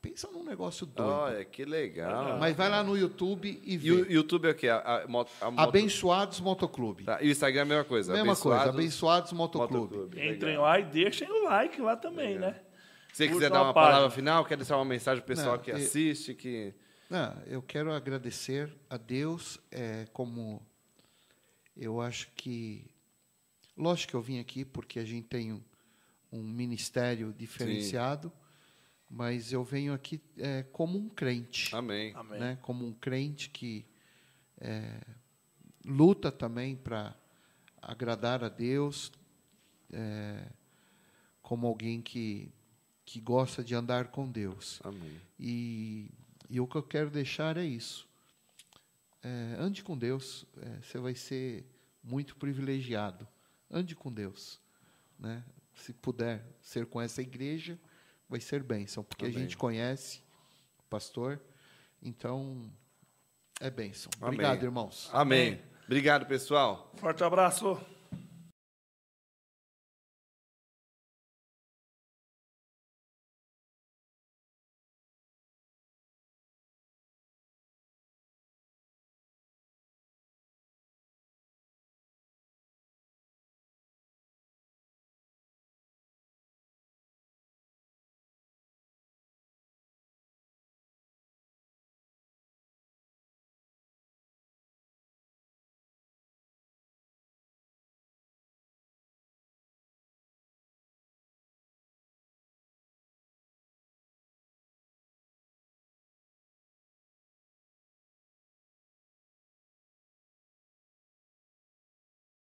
Pensa num negócio doido. Olha, que legal. Mas vai lá no YouTube e E vê. o YouTube é o quê? A, a, a moto- Abençoados Motoclube. Tá, E o Instagram é a mesma coisa. Mesma coisa, Abençoados Abençoados Motoclube. Motoclube. Entrem Legal. lá e deixem o like lá também, né? Se você quiser dar uma página. palavra final, quer deixar uma mensagem pro pessoal Não, que e- assiste, que... Não, eu quero agradecer a Deus, é, como eu acho que. Lógico que eu vim aqui porque a gente tem um, um ministério diferenciado, mas eu venho aqui é, como um crente. Amém. Amém. Né? Como um crente que é, luta também para agradar a Deus, é, como alguém que, que gosta de andar com Deus. Amém. E, e o que eu quero deixar é isso. É, ande com Deus, é, você vai ser muito privilegiado. Ande com Deus. Né? Se puder ser com essa igreja, vai ser bênção, porque Amém. a gente conhece o pastor, então é bênção. Amém. Obrigado, irmãos. Amém. Obrigado, pessoal. Forte abraço.